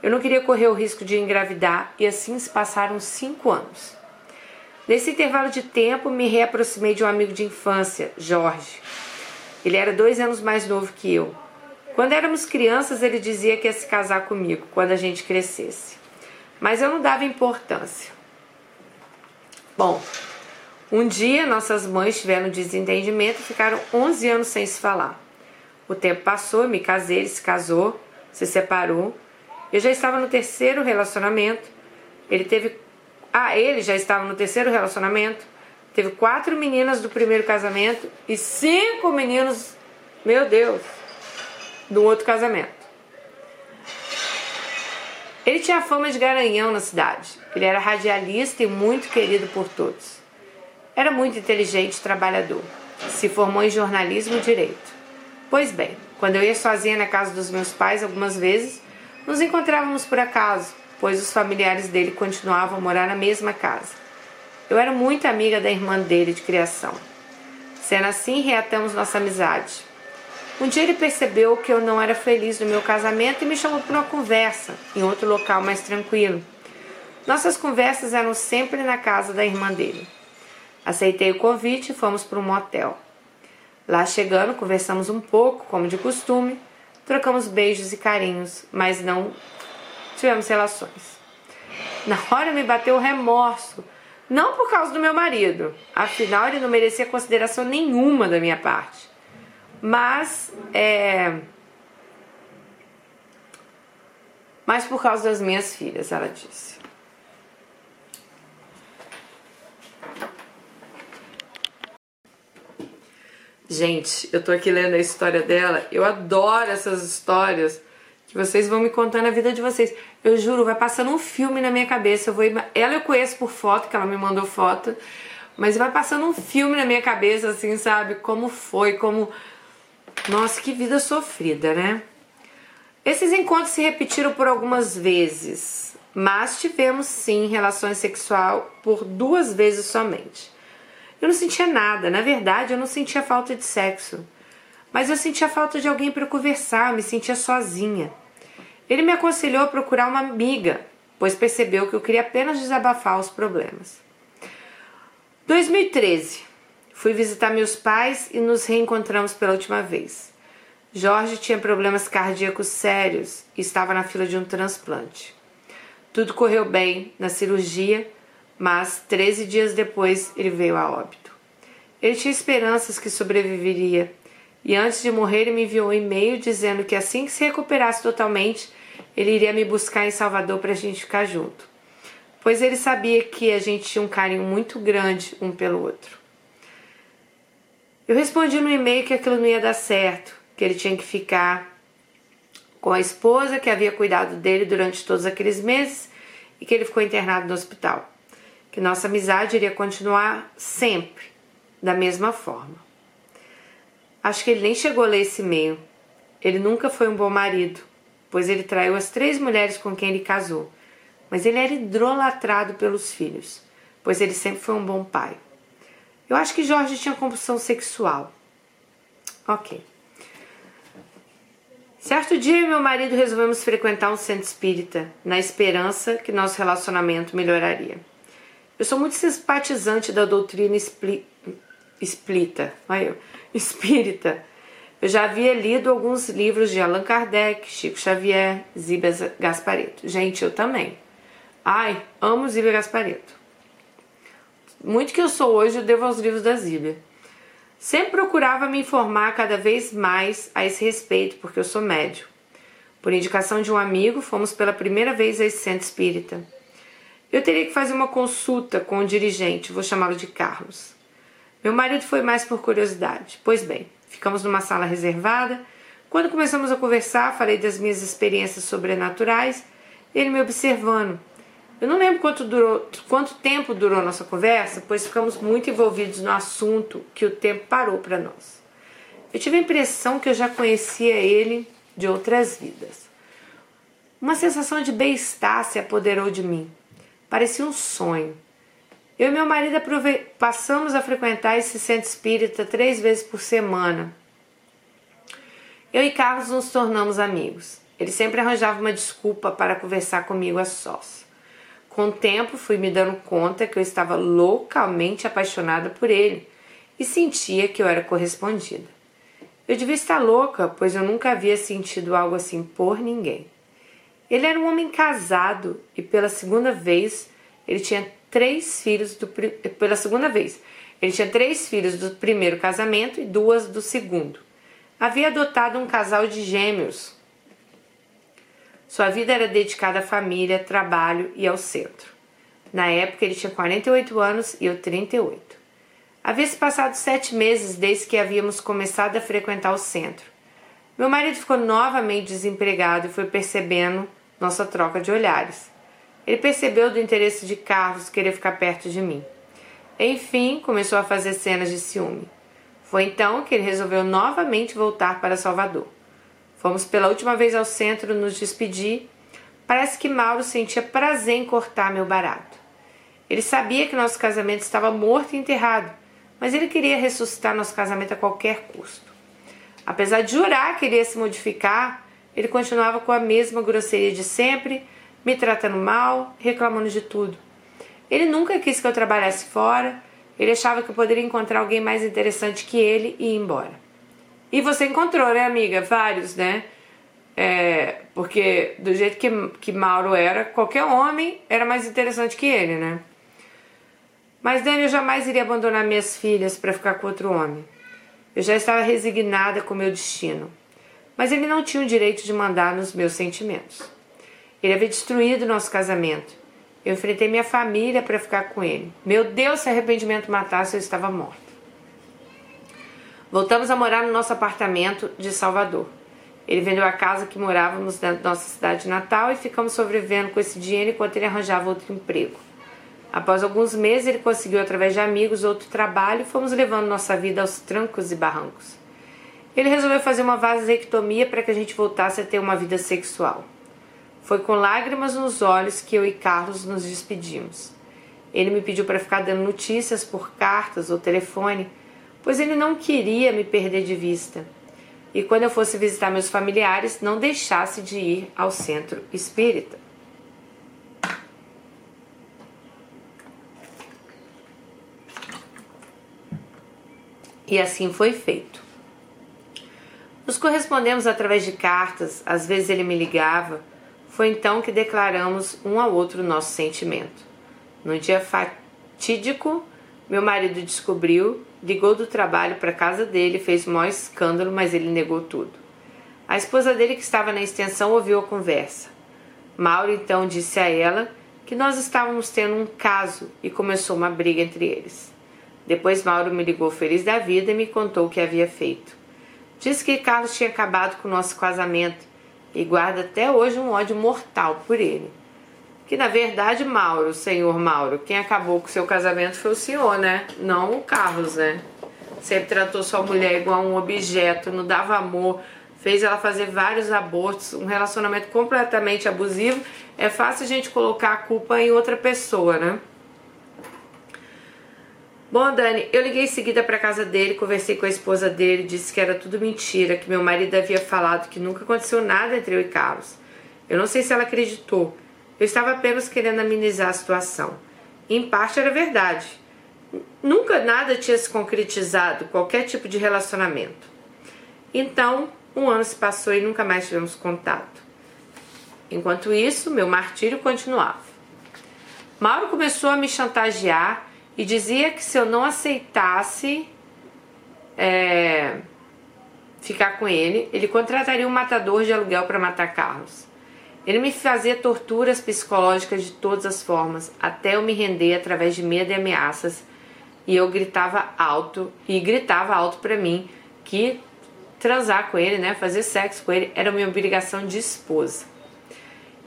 Eu não queria correr o risco de engravidar e assim se passaram cinco anos. Nesse intervalo de tempo, me reaproximei de um amigo de infância, Jorge. Ele era dois anos mais novo que eu. Quando éramos crianças, ele dizia que ia se casar comigo quando a gente crescesse. Mas eu não dava importância. Bom, um dia nossas mães tiveram desentendimento e ficaram 11 anos sem se falar. O tempo passou, me casei, ele se casou, se separou. Eu já estava no terceiro relacionamento. Ele teve. Ah, ele já estava no terceiro relacionamento. Teve quatro meninas do primeiro casamento e cinco meninos. Meu Deus! Do outro casamento. Ele tinha fama de garanhão na cidade. Ele era radialista e muito querido por todos. Era muito inteligente e trabalhador. Se formou em jornalismo e direito. Pois bem, quando eu ia sozinha na casa dos meus pais algumas vezes, nos encontrávamos por acaso, pois os familiares dele continuavam a morar na mesma casa. Eu era muito amiga da irmã dele de criação. Sendo assim, reatamos nossa amizade. Um dia ele percebeu que eu não era feliz no meu casamento e me chamou para uma conversa em outro local mais tranquilo. Nossas conversas eram sempre na casa da irmã dele. Aceitei o convite e fomos para um motel. Lá chegando, conversamos um pouco, como de costume, trocamos beijos e carinhos, mas não tivemos relações. Na hora me bateu remorso, não por causa do meu marido, afinal ele não merecia consideração nenhuma da minha parte mas é, mas por causa das minhas filhas, ela disse. Gente, eu tô aqui lendo a história dela. Eu adoro essas histórias que vocês vão me contando a vida de vocês. Eu juro, vai passando um filme na minha cabeça. Eu vou, ela eu conheço por foto, que ela me mandou foto, mas vai passando um filme na minha cabeça, assim, sabe? Como foi, como nossa, que vida sofrida, né? Esses encontros se repetiram por algumas vezes, mas tivemos sim relações sexual por duas vezes somente. Eu não sentia nada, na verdade, eu não sentia falta de sexo, mas eu sentia falta de alguém para conversar, eu me sentia sozinha. Ele me aconselhou a procurar uma amiga, pois percebeu que eu queria apenas desabafar os problemas. 2013. Fui visitar meus pais e nos reencontramos pela última vez. Jorge tinha problemas cardíacos sérios e estava na fila de um transplante. Tudo correu bem na cirurgia, mas 13 dias depois ele veio a óbito. Ele tinha esperanças que sobreviveria e antes de morrer ele me enviou um e-mail dizendo que assim que se recuperasse totalmente, ele iria me buscar em Salvador para a gente ficar junto, pois ele sabia que a gente tinha um carinho muito grande um pelo outro. Eu respondi no e-mail que aquilo não ia dar certo, que ele tinha que ficar com a esposa que havia cuidado dele durante todos aqueles meses e que ele ficou internado no hospital. Que nossa amizade iria continuar sempre da mesma forma. Acho que ele nem chegou a ler esse e-mail. Ele nunca foi um bom marido, pois ele traiu as três mulheres com quem ele casou. Mas ele era idolatrado pelos filhos, pois ele sempre foi um bom pai. Eu acho que Jorge tinha compulsão sexual. Ok. Certo dia, meu marido resolvemos frequentar um centro espírita, na esperança que nosso relacionamento melhoraria. Eu sou muito simpatizante da doutrina espli... espírita. Eu já havia lido alguns livros de Allan Kardec, Chico Xavier, Zíbia Gaspareto. Gente, eu também. Ai, amo Zíbia Gaspareto. Muito que eu sou hoje, eu devo aos livros da Zíbia. Sempre procurava me informar cada vez mais a esse respeito, porque eu sou médio. Por indicação de um amigo, fomos pela primeira vez a esse centro espírita. Eu teria que fazer uma consulta com o dirigente, vou chamá-lo de Carlos. Meu marido foi mais por curiosidade. Pois bem, ficamos numa sala reservada. Quando começamos a conversar, falei das minhas experiências sobrenaturais, ele me observando, eu não lembro quanto, durou, quanto tempo durou nossa conversa, pois ficamos muito envolvidos no assunto que o tempo parou para nós. Eu tive a impressão que eu já conhecia ele de outras vidas. Uma sensação de bem-estar se apoderou de mim. Parecia um sonho. Eu e meu marido passamos a frequentar esse centro espírita três vezes por semana. Eu e Carlos nos tornamos amigos. Ele sempre arranjava uma desculpa para conversar comigo a sós. Com o tempo, fui me dando conta que eu estava loucamente apaixonada por ele e sentia que eu era correspondida. Eu devia estar louca, pois eu nunca havia sentido algo assim por ninguém. Ele era um homem casado e pela segunda vez ele tinha três filhos do pela segunda vez. Ele tinha três filhos do primeiro casamento e duas do segundo. Havia adotado um casal de gêmeos, sua vida era dedicada à família, trabalho e ao centro. Na época ele tinha 48 anos e eu 38. Havia se passado sete meses desde que havíamos começado a frequentar o centro. Meu marido ficou novamente desempregado e foi percebendo nossa troca de olhares. Ele percebeu do interesse de Carlos querer ficar perto de mim. Enfim, começou a fazer cenas de ciúme. Foi então que ele resolveu novamente voltar para Salvador. Fomos pela última vez ao centro nos despedir. Parece que Mauro sentia prazer em cortar meu barato. Ele sabia que nosso casamento estava morto e enterrado, mas ele queria ressuscitar nosso casamento a qualquer custo. Apesar de jurar que ele ia se modificar, ele continuava com a mesma grosseria de sempre, me tratando mal, reclamando de tudo. Ele nunca quis que eu trabalhasse fora, ele achava que eu poderia encontrar alguém mais interessante que ele e ir embora. E você encontrou, né, amiga? Vários, né? É, porque do jeito que, que Mauro era, qualquer homem era mais interessante que ele, né? Mas Dani, eu jamais iria abandonar minhas filhas para ficar com outro homem. Eu já estava resignada com meu destino. Mas ele não tinha o direito de mandar nos meus sentimentos. Ele havia destruído nosso casamento. Eu enfrentei minha família para ficar com ele. Meu Deus, se arrependimento matasse, eu estava morta. Voltamos a morar no nosso apartamento de Salvador. Ele vendeu a casa que morávamos na nossa cidade natal e ficamos sobrevivendo com esse dinheiro enquanto ele arranjava outro emprego. Após alguns meses, ele conseguiu, através de amigos, outro trabalho e fomos levando nossa vida aos trancos e barrancos. Ele resolveu fazer uma vasectomia para que a gente voltasse a ter uma vida sexual. Foi com lágrimas nos olhos que eu e Carlos nos despedimos. Ele me pediu para ficar dando notícias por cartas ou telefone pois ele não queria me perder de vista. E quando eu fosse visitar meus familiares, não deixasse de ir ao centro espírita. E assim foi feito. Nos correspondemos através de cartas, às vezes ele me ligava. Foi então que declaramos um ao outro nosso sentimento. No dia fatídico, meu marido descobriu Ligou do trabalho para casa dele, fez o maior escândalo, mas ele negou tudo. A esposa dele, que estava na extensão, ouviu a conversa. Mauro então disse a ela que nós estávamos tendo um caso e começou uma briga entre eles. Depois Mauro me ligou feliz da vida e me contou o que havia feito. Disse que Carlos tinha acabado com o nosso casamento e guarda até hoje um ódio mortal por ele. Que na verdade, Mauro, senhor Mauro, quem acabou com seu casamento foi o senhor, né? Não o Carlos, né? Sempre tratou sua mulher igual um objeto, não dava amor, fez ela fazer vários abortos, um relacionamento completamente abusivo. É fácil a gente colocar a culpa em outra pessoa, né? Bom, Dani, eu liguei em seguida para casa dele, conversei com a esposa dele, disse que era tudo mentira, que meu marido havia falado que nunca aconteceu nada entre eu e Carlos. Eu não sei se ela acreditou. Eu estava apenas querendo amenizar a situação. Em parte era verdade. Nunca nada tinha se concretizado, qualquer tipo de relacionamento. Então, um ano se passou e nunca mais tivemos contato. Enquanto isso, meu martírio continuava. Mauro começou a me chantagear e dizia que se eu não aceitasse é, ficar com ele, ele contrataria um matador de aluguel para matar Carlos. Ele me fazia torturas psicológicas de todas as formas, até eu me render através de medo e ameaças, e eu gritava alto e gritava alto para mim que transar com ele, né, fazer sexo com ele era minha obrigação de esposa.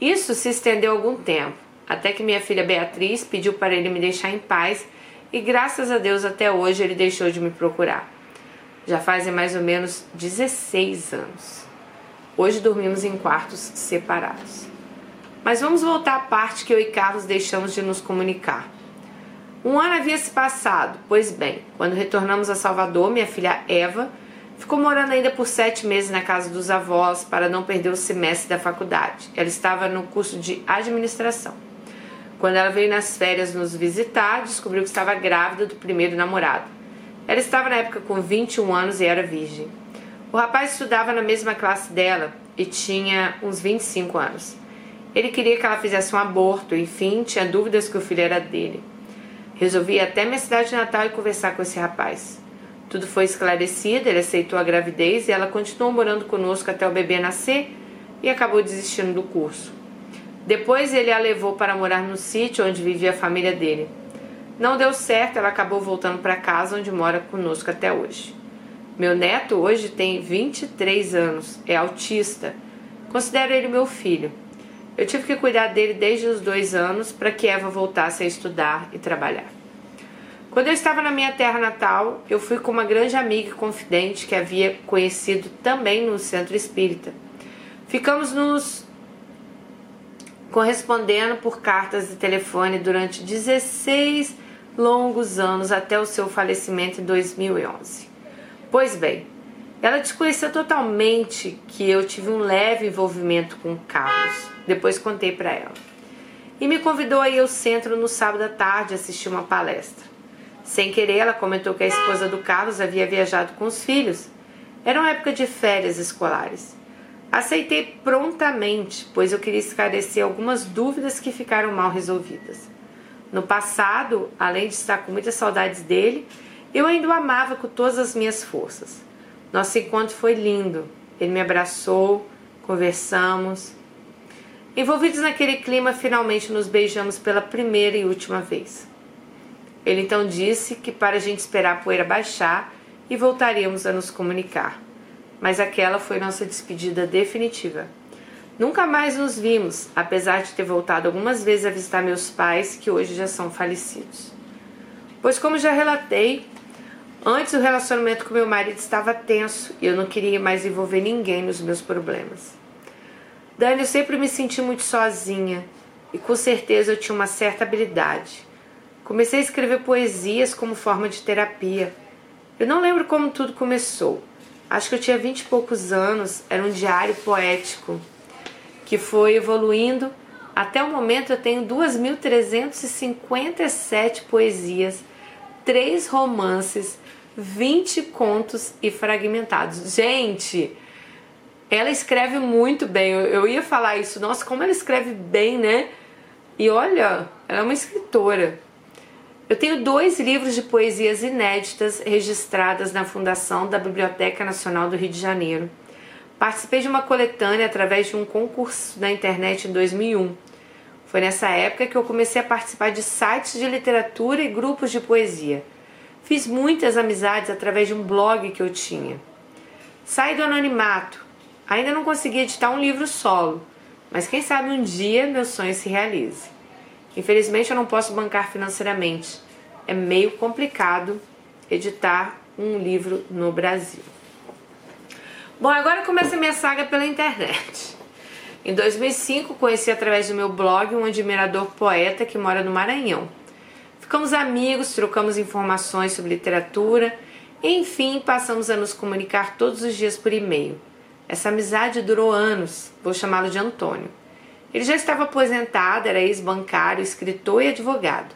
Isso se estendeu algum tempo, até que minha filha Beatriz pediu para ele me deixar em paz e graças a Deus até hoje ele deixou de me procurar. Já fazem mais ou menos 16 anos. Hoje dormimos em quartos separados. Mas vamos voltar à parte que eu e Carlos deixamos de nos comunicar. Um ano havia se passado, pois bem, quando retornamos a Salvador, minha filha Eva ficou morando ainda por sete meses na casa dos avós para não perder o semestre da faculdade. Ela estava no curso de administração. Quando ela veio nas férias nos visitar, descobriu que estava grávida do primeiro namorado. Ela estava na época com 21 anos e era virgem. O rapaz estudava na mesma classe dela e tinha uns 25 anos. Ele queria que ela fizesse um aborto, enfim, tinha dúvidas que o filho era dele. Resolvi ir até minha cidade natal e conversar com esse rapaz. Tudo foi esclarecido, ele aceitou a gravidez e ela continuou morando conosco até o bebê nascer e acabou desistindo do curso. Depois ele a levou para morar no sítio onde vivia a família dele. Não deu certo, ela acabou voltando para casa onde mora conosco até hoje. Meu neto hoje tem 23 anos, é autista. Considero ele meu filho. Eu tive que cuidar dele desde os dois anos para que Eva voltasse a estudar e trabalhar. Quando eu estava na minha terra natal, eu fui com uma grande amiga e confidente que havia conhecido também no centro espírita. Ficamos nos correspondendo por cartas e telefone durante 16 longos anos até o seu falecimento em 2011. Pois bem, ela desconhecia totalmente que eu tive um leve envolvimento com Carlos. Depois contei para ela. E me convidou a ir ao centro no sábado à tarde assistir uma palestra. Sem querer, ela comentou que a esposa do Carlos havia viajado com os filhos. Era uma época de férias escolares. Aceitei prontamente, pois eu queria esclarecer algumas dúvidas que ficaram mal resolvidas. No passado, além de estar com muitas saudades dele, eu ainda o amava com todas as minhas forças. Nosso encontro foi lindo. Ele me abraçou, conversamos. Envolvidos naquele clima, finalmente nos beijamos pela primeira e última vez. Ele então disse que para a gente esperar a poeira baixar e voltaríamos a nos comunicar mas aquela foi nossa despedida definitiva. Nunca mais nos vimos, apesar de ter voltado algumas vezes a visitar meus pais, que hoje já são falecidos. Pois, como já relatei, antes o relacionamento com meu marido estava tenso e eu não queria mais envolver ninguém nos meus problemas. Dani, eu sempre me senti muito sozinha e com certeza eu tinha uma certa habilidade. Comecei a escrever poesias como forma de terapia. Eu não lembro como tudo começou acho que eu tinha vinte e poucos anos, era um diário poético que foi evoluindo. Até o momento eu tenho 2.357 poesias, três romances, 20 contos e fragmentados. Gente, ela escreve muito bem. Eu, eu ia falar isso, nossa, como ela escreve bem, né? E olha, ela é uma escritora. Eu tenho dois livros de poesias inéditas registradas na Fundação da Biblioteca Nacional do Rio de Janeiro. Participei de uma coletânea através de um concurso na internet em 2001. Foi nessa época que eu comecei a participar de sites de literatura e grupos de poesia. Fiz muitas amizades através de um blog que eu tinha. Saí do anonimato, Ainda não consegui editar um livro solo, mas quem sabe um dia meu sonho se realize. Infelizmente eu não posso bancar financeiramente. É meio complicado editar um livro no Brasil. Bom, agora começa a minha saga pela internet. Em 2005, conheci através do meu blog um admirador poeta que mora no Maranhão. Ficamos amigos, trocamos informações sobre literatura enfim, passamos a nos comunicar todos os dias por e-mail. Essa amizade durou anos, vou chamá-lo de Antônio. Ele já estava aposentado, era ex-bancário, escritor e advogado.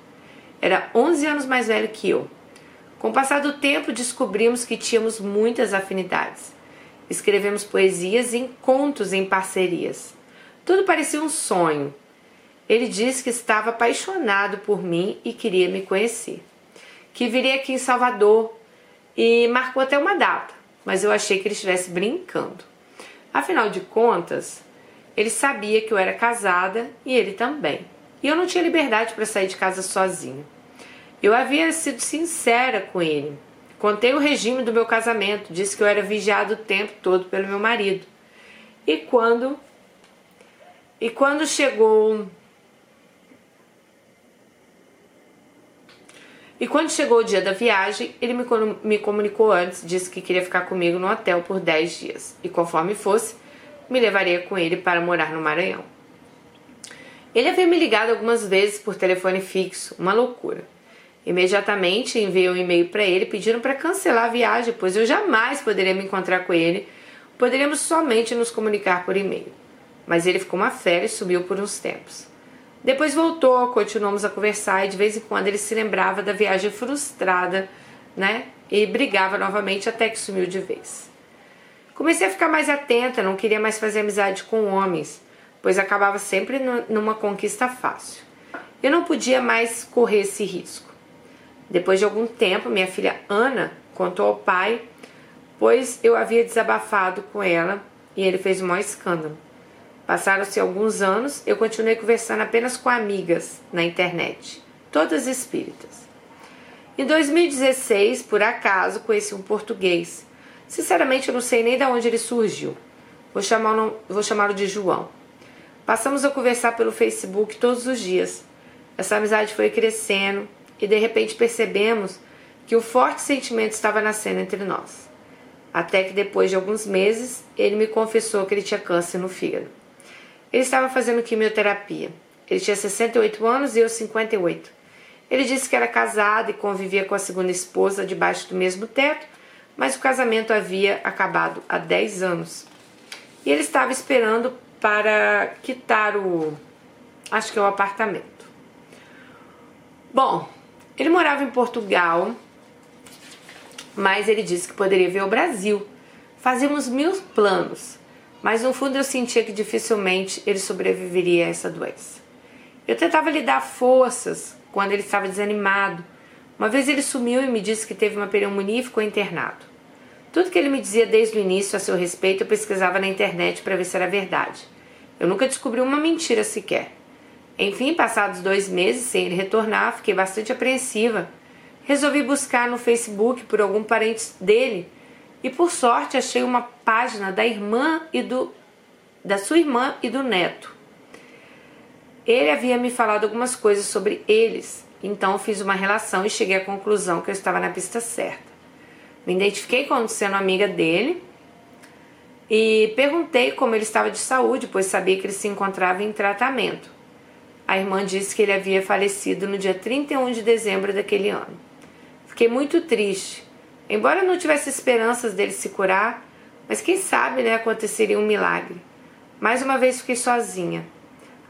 Era 11 anos mais velho que eu. Com o passar do tempo, descobrimos que tínhamos muitas afinidades. Escrevemos poesias e contos em parcerias. Tudo parecia um sonho. Ele disse que estava apaixonado por mim e queria me conhecer. Que viria aqui em Salvador e marcou até uma data, mas eu achei que ele estivesse brincando. Afinal de contas, ele sabia que eu era casada e ele também. E eu não tinha liberdade para sair de casa sozinho. Eu havia sido sincera com ele. Contei o regime do meu casamento, disse que eu era vigiado o tempo todo pelo meu marido. E quando e quando chegou. E quando chegou o dia da viagem, ele me, comunicou antes, disse que queria ficar comigo no hotel por 10 dias. E conforme fosse, me levaria com ele para morar no Maranhão. Ele havia me ligado algumas vezes por telefone fixo, uma loucura. Imediatamente enviei um e-mail para ele pedindo para cancelar a viagem, pois eu jamais poderia me encontrar com ele. Poderíamos somente nos comunicar por e-mail mas ele ficou uma fera e sumiu por uns tempos. Depois voltou, continuamos a conversar e de vez em quando ele se lembrava da viagem frustrada, né? E brigava novamente até que sumiu de vez. Comecei a ficar mais atenta, não queria mais fazer amizade com homens, pois acabava sempre numa conquista fácil. Eu não podia mais correr esse risco. Depois de algum tempo, minha filha Ana contou ao pai, pois eu havia desabafado com ela e ele fez o maior escândalo. Passaram-se alguns anos, eu continuei conversando apenas com amigas na internet, todas espíritas. Em 2016, por acaso, conheci um português. Sinceramente, eu não sei nem de onde ele surgiu. Vou chamá-lo de João. Passamos a conversar pelo Facebook todos os dias. Essa amizade foi crescendo e de repente percebemos que um forte sentimento estava nascendo entre nós. Até que depois de alguns meses, ele me confessou que ele tinha câncer no fígado. Ele estava fazendo quimioterapia. Ele tinha 68 anos e eu 58. Ele disse que era casado e convivia com a segunda esposa debaixo do mesmo teto, mas o casamento havia acabado há 10 anos. E ele estava esperando para quitar o acho que é o apartamento. Bom, ele morava em Portugal, mas ele disse que poderia ver o Brasil. Fazíamos mil planos mas no fundo eu sentia que dificilmente ele sobreviveria a essa doença. Eu tentava lhe dar forças quando ele estava desanimado. Uma vez ele sumiu e me disse que teve uma pneumonia e ficou internado. Tudo que ele me dizia desde o início a seu respeito eu pesquisava na internet para ver se era verdade. Eu nunca descobri uma mentira sequer. Enfim, passados dois meses sem ele retornar, fiquei bastante apreensiva. Resolvi buscar no Facebook por algum parente dele e por sorte achei uma página da irmã e do da sua irmã e do neto. Ele havia me falado algumas coisas sobre eles, então fiz uma relação e cheguei à conclusão que eu estava na pista certa. Me identifiquei como sendo amiga dele e perguntei como ele estava de saúde, pois sabia que ele se encontrava em tratamento. A irmã disse que ele havia falecido no dia 31 de dezembro daquele ano. Fiquei muito triste, Embora não tivesse esperanças dele se curar, mas quem sabe né, aconteceria um milagre. Mais uma vez fiquei sozinha.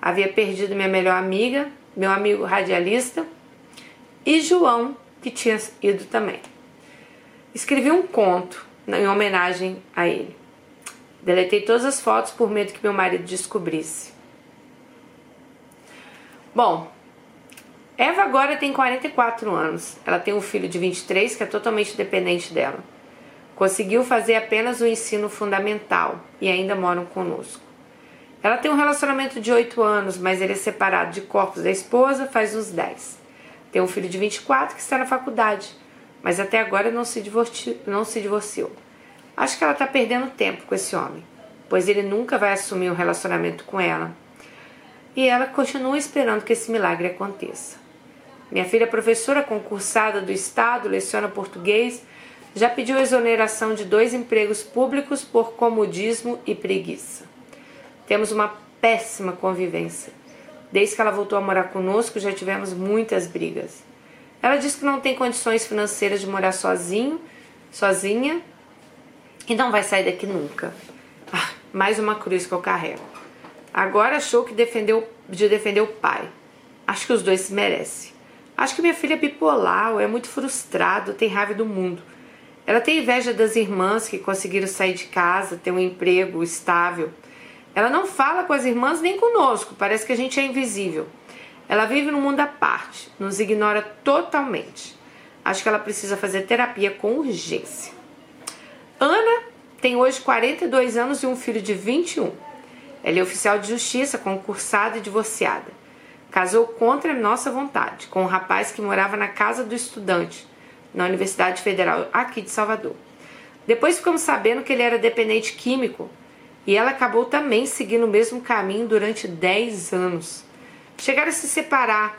Havia perdido minha melhor amiga, meu amigo radialista e João, que tinha ido também. Escrevi um conto em homenagem a ele. Deletei todas as fotos por medo que meu marido descobrisse. Bom, Eva agora tem 44 anos. Ela tem um filho de 23 que é totalmente dependente dela. Conseguiu fazer apenas o ensino fundamental e ainda moram conosco. Ela tem um relacionamento de 8 anos, mas ele é separado de corpos da esposa faz uns 10. Tem um filho de 24 que está na faculdade, mas até agora não se, divorci, não se divorciou. Acho que ela está perdendo tempo com esse homem. pois ele nunca vai assumir um relacionamento com ela. E ela continua esperando que esse milagre aconteça. Minha filha, professora concursada do Estado, leciona português, já pediu exoneração de dois empregos públicos por comodismo e preguiça. Temos uma péssima convivência. Desde que ela voltou a morar conosco, já tivemos muitas brigas. Ela diz que não tem condições financeiras de morar sozinho, sozinha, e não vai sair daqui nunca. Ah, mais uma cruz que eu carrego. Agora achou que defendeu, de defender o pai. Acho que os dois se merecem. Acho que minha filha é bipolar, é muito frustrado, tem raiva do mundo. Ela tem inveja das irmãs que conseguiram sair de casa, ter um emprego estável. Ela não fala com as irmãs nem conosco, parece que a gente é invisível. Ela vive num mundo à parte, nos ignora totalmente. Acho que ela precisa fazer terapia com urgência. Ana tem hoje 42 anos e um filho de 21. Ela é oficial de justiça, concursada e divorciada. Casou contra nossa vontade, com um rapaz que morava na casa do estudante, na Universidade Federal aqui de Salvador. Depois ficamos sabendo que ele era dependente químico e ela acabou também seguindo o mesmo caminho durante 10 anos. Chegaram a se separar.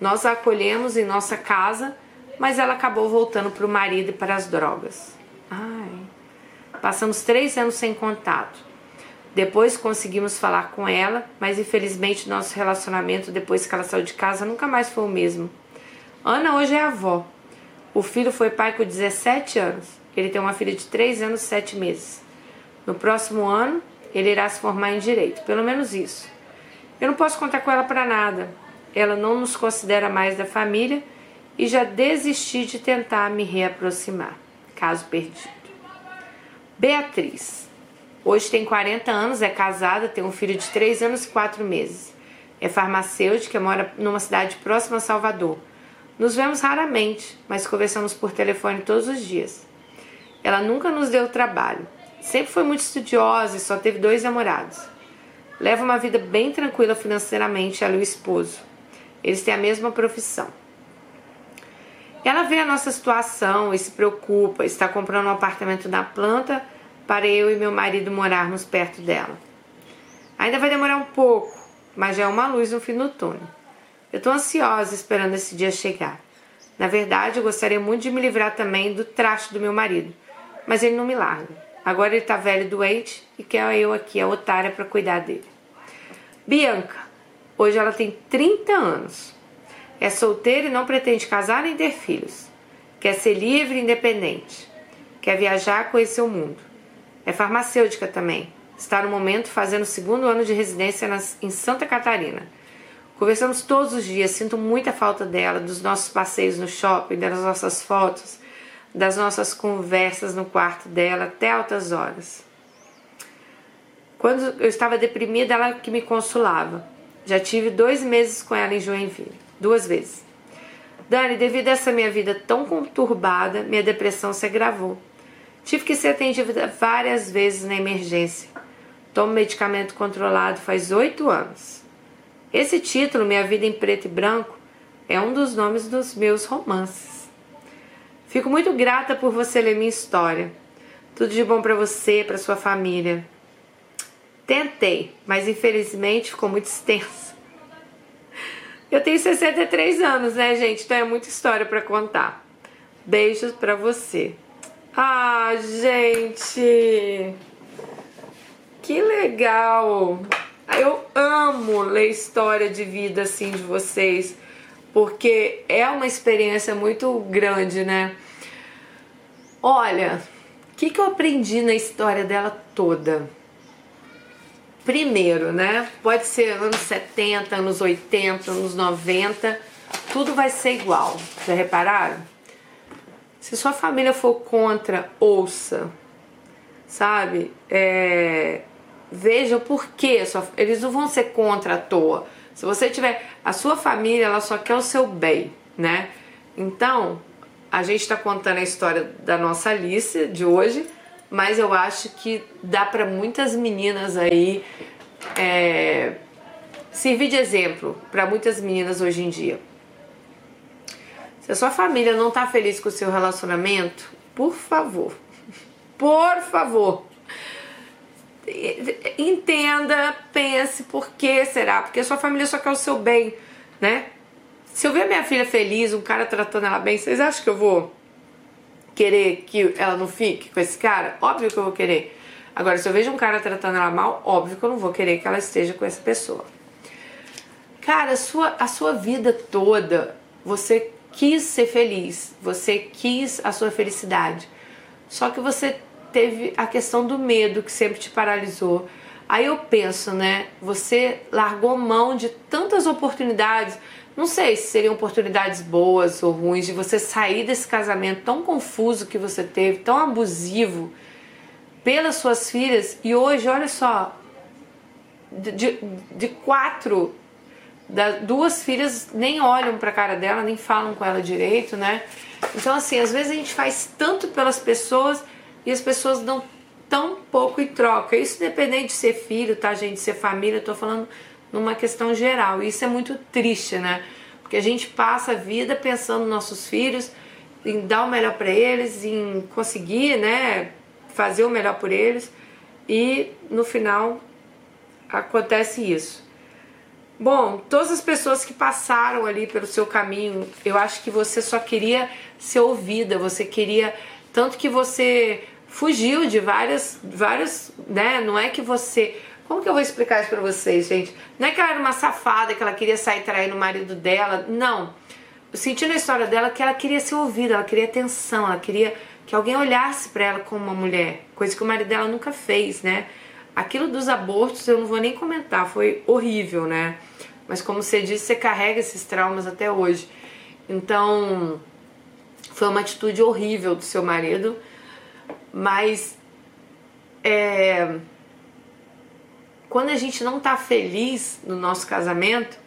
Nós a acolhemos em nossa casa, mas ela acabou voltando para o marido e para as drogas. Ai. Passamos três anos sem contato. Depois conseguimos falar com ela, mas infelizmente nosso relacionamento depois que ela saiu de casa nunca mais foi o mesmo. Ana hoje é avó. O filho foi pai com 17 anos. Ele tem uma filha de 3 anos e 7 meses. No próximo ano, ele irá se formar em direito, pelo menos isso. Eu não posso contar com ela para nada. Ela não nos considera mais da família e já desisti de tentar me reaproximar. Caso perdido. Beatriz. Hoje tem 40 anos, é casada, tem um filho de 3 anos e 4 meses. É farmacêutica, mora numa cidade próxima a Salvador. Nos vemos raramente, mas conversamos por telefone todos os dias. Ela nunca nos deu trabalho. Sempre foi muito estudiosa e só teve dois namorados. Leva uma vida bem tranquila financeiramente, ela e o esposo. Eles têm a mesma profissão. Ela vê a nossa situação e se preocupa, está comprando um apartamento na planta para eu e meu marido morarmos perto dela. Ainda vai demorar um pouco, mas já é uma luz no fim do túnel. Eu estou ansiosa esperando esse dia chegar. Na verdade, eu gostaria muito de me livrar também do traste do meu marido, mas ele não me larga. Agora ele está velho e doente e quer eu aqui, a otária, para cuidar dele. Bianca, hoje ela tem 30 anos. É solteira e não pretende casar nem ter filhos. Quer ser livre e independente. Quer viajar, conhecer o mundo. É farmacêutica também. Está no momento fazendo o segundo ano de residência em Santa Catarina. Conversamos todos os dias, sinto muita falta dela, dos nossos passeios no shopping, das nossas fotos, das nossas conversas no quarto dela até altas horas. Quando eu estava deprimida, ela que me consolava. Já tive dois meses com ela em Joinville, duas vezes. Dani, devido a essa minha vida tão conturbada, minha depressão se agravou. Tive que ser atendida várias vezes na emergência. Tomo medicamento controlado faz oito anos. Esse título, Minha Vida em Preto e Branco, é um dos nomes dos meus romances. Fico muito grata por você ler minha história. Tudo de bom para você, para sua família. Tentei, mas infelizmente ficou muito extenso. Eu tenho 63 anos, né, gente? Então é muita história para contar. Beijos para você. Ah, gente! Que legal! Eu amo ler história de vida assim de vocês, porque é uma experiência muito grande, né? Olha, o que, que eu aprendi na história dela toda? Primeiro, né? Pode ser anos 70, anos 80, anos 90, tudo vai ser igual. Já repararam? Se sua família for contra, ouça, sabe? É, veja o porquê. Eles não vão ser contra à toa. Se você tiver. A sua família, ela só quer o seu bem, né? Então, a gente está contando a história da nossa Alice de hoje, mas eu acho que dá para muitas meninas aí é, servir de exemplo para muitas meninas hoje em dia. Se a sua família não está feliz com o seu relacionamento, por favor, por favor, entenda, pense por que será, porque a sua família só quer o seu bem, né? Se eu ver minha filha feliz, um cara tratando ela bem, vocês acham que eu vou querer que ela não fique com esse cara? Óbvio que eu vou querer. Agora, se eu vejo um cara tratando ela mal, óbvio que eu não vou querer que ela esteja com essa pessoa. Cara, a sua, a sua vida toda, você quis ser feliz, você quis a sua felicidade. Só que você teve a questão do medo que sempre te paralisou. Aí eu penso, né? Você largou mão de tantas oportunidades não sei se seriam oportunidades boas ou ruins de você sair desse casamento tão confuso que você teve, tão abusivo pelas suas filhas. E hoje, olha só, de, de quatro, da, duas filhas nem olham para a cara dela, nem falam com ela direito, né? Então, assim, às vezes a gente faz tanto pelas pessoas e as pessoas dão tão pouco em troca. Isso independente de ser filho, tá, gente? De ser família, eu tô falando numa questão geral. Isso é muito triste, né? Porque a gente passa a vida pensando nos nossos filhos, em dar o melhor para eles, em conseguir, né, fazer o melhor por eles, e no final acontece isso. Bom, todas as pessoas que passaram ali pelo seu caminho, eu acho que você só queria ser ouvida, você queria tanto que você fugiu de várias várias, né? Não é que você como que eu vou explicar isso pra vocês, gente? Não é que ela era uma safada, que ela queria sair traindo o marido dela. Não. Eu senti na história dela que ela queria ser ouvida, ela queria atenção, ela queria que alguém olhasse para ela como uma mulher, coisa que o marido dela nunca fez, né? Aquilo dos abortos eu não vou nem comentar, foi horrível, né? Mas como você disse, você carrega esses traumas até hoje. Então, foi uma atitude horrível do seu marido, mas é, quando a gente não tá feliz no nosso casamento,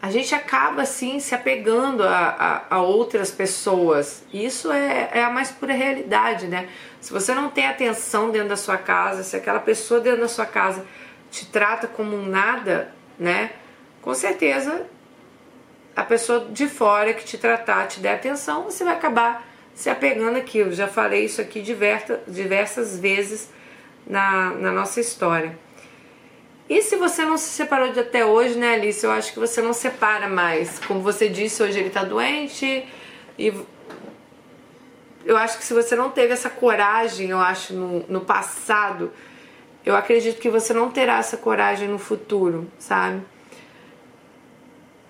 a gente acaba assim se apegando a, a, a outras pessoas. Isso é, é, a mais pura realidade, né? Se você não tem atenção dentro da sua casa, se aquela pessoa dentro da sua casa te trata como um nada, né? Com certeza a pessoa de fora que te tratar, te der atenção, você vai acabar se apegando àquilo. Já falei isso aqui diversas, vezes na, na nossa história. E se você não se separou de até hoje, né, Alice? Eu acho que você não separa mais. Como você disse, hoje ele tá doente e eu acho que se você não teve essa coragem, eu acho, no, no passado, eu acredito que você não terá essa coragem no futuro, sabe?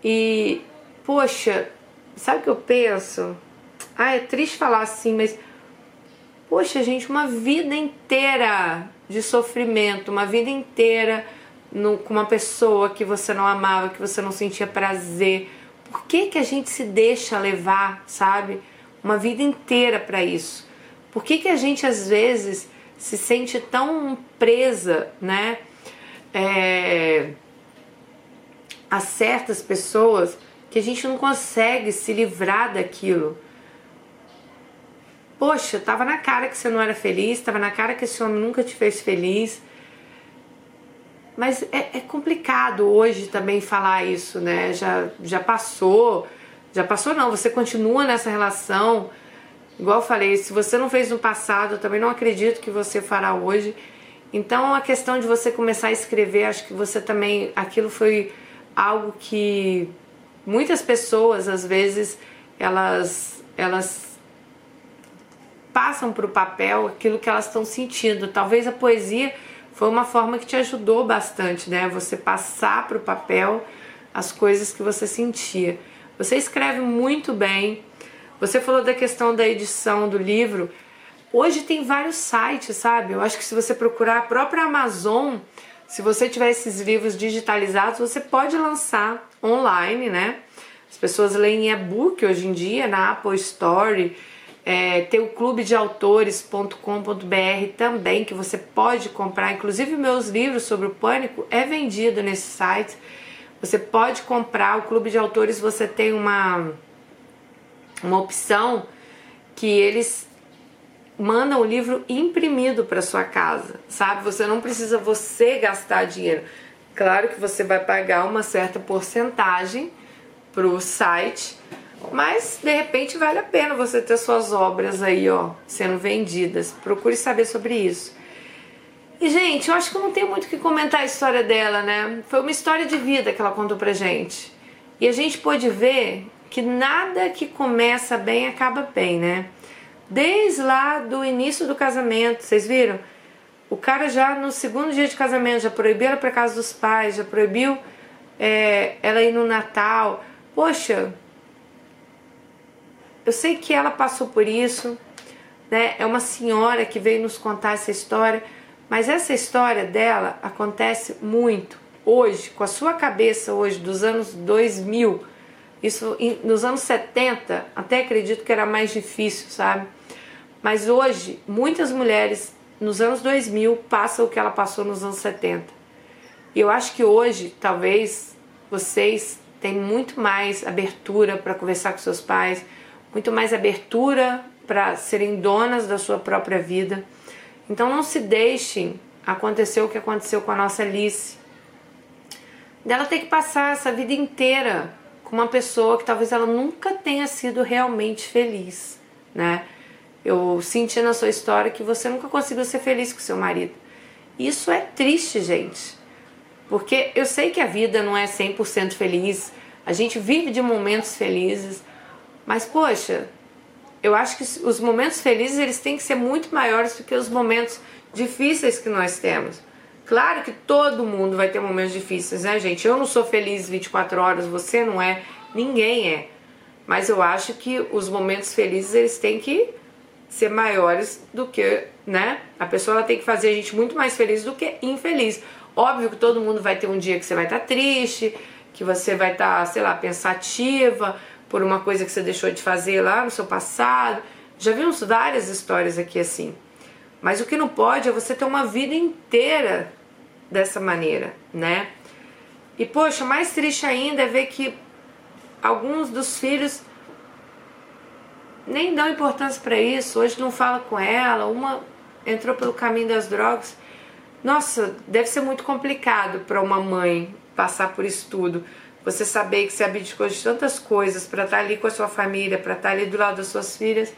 E, poxa, sabe o que eu penso? Ah, é triste falar assim, mas, poxa, gente, uma vida inteira de sofrimento, uma vida inteira no, com uma pessoa que você não amava, que você não sentia prazer. Por que, que a gente se deixa levar, sabe? Uma vida inteira para isso. Por que, que a gente às vezes se sente tão presa, né? É, a certas pessoas que a gente não consegue se livrar daquilo. Poxa, tava na cara que você não era feliz, tava na cara que esse homem nunca te fez feliz. Mas é, é, complicado hoje também falar isso, né? Já, já passou, já passou não, você continua nessa relação. Igual eu falei, se você não fez no passado, eu também não acredito que você fará hoje. Então a questão de você começar a escrever, acho que você também, aquilo foi algo que muitas pessoas às vezes elas elas passam para o papel aquilo que elas estão sentindo. Talvez a poesia foi uma forma que te ajudou bastante, né? Você passar para o papel as coisas que você sentia. Você escreve muito bem. Você falou da questão da edição do livro. Hoje tem vários sites, sabe? Eu acho que se você procurar a própria Amazon, se você tiver esses livros digitalizados, você pode lançar online, né? As pessoas leem e-book hoje em dia na Apple Store é, tem o clube de autores.com.br também, que você pode comprar. Inclusive, meus livros sobre o pânico é vendido nesse site. Você pode comprar. O clube de autores você tem uma, uma opção que eles mandam o livro imprimido para sua casa, sabe? Você não precisa você gastar dinheiro. Claro que você vai pagar uma certa porcentagem para o site mas de repente vale a pena você ter suas obras aí, ó, sendo vendidas. Procure saber sobre isso. E, gente, eu acho que não tenho muito o que comentar a história dela, né? Foi uma história de vida que ela contou pra gente. E a gente pôde ver que nada que começa bem acaba bem, né? Desde lá do início do casamento, vocês viram? O cara já no segundo dia de casamento já proibiu ela para casa dos pais, já proibiu é, ela ir no Natal. Poxa, eu sei que ela passou por isso, né? É uma senhora que veio nos contar essa história mas essa história dela acontece muito hoje, com a sua cabeça hoje, dos anos 2000. Isso nos anos 70, até acredito que era mais difícil, sabe? Mas hoje, muitas mulheres nos anos 2000 passam o que ela passou nos anos 70. E eu acho que hoje, talvez, vocês têm muito mais abertura para conversar com seus pais, muito mais abertura para serem donas da sua própria vida então não se deixem acontecer o que aconteceu com a nossa Alice. Dela ter que passar essa vida inteira com uma pessoa que talvez ela nunca tenha sido realmente feliz, né? Eu senti na sua história que você nunca conseguiu ser feliz com seu marido. Isso é triste, gente. Porque eu sei que a vida não é 100% feliz, a gente vive de momentos felizes, mas poxa, eu acho que os momentos felizes eles têm que ser muito maiores do que os momentos difíceis que nós temos. Claro que todo mundo vai ter momentos difíceis, né, gente? Eu não sou feliz 24 horas, você não é, ninguém é. Mas eu acho que os momentos felizes eles têm que ser maiores do que, né? A pessoa ela tem que fazer a gente muito mais feliz do que infeliz. Óbvio que todo mundo vai ter um dia que você vai estar triste, que você vai estar, sei lá, pensativa, por uma coisa que você deixou de fazer lá no seu passado. Já vimos várias histórias aqui assim. Mas o que não pode é você ter uma vida inteira dessa maneira, né? E poxa, mais triste ainda é ver que alguns dos filhos nem dão importância para isso. Hoje não fala com ela, uma entrou pelo caminho das drogas. Nossa, deve ser muito complicado para uma mãe passar por isso tudo. Você saber que você abdicou de tantas coisas para estar tá ali com a sua família, para estar tá ali do lado das suas filhas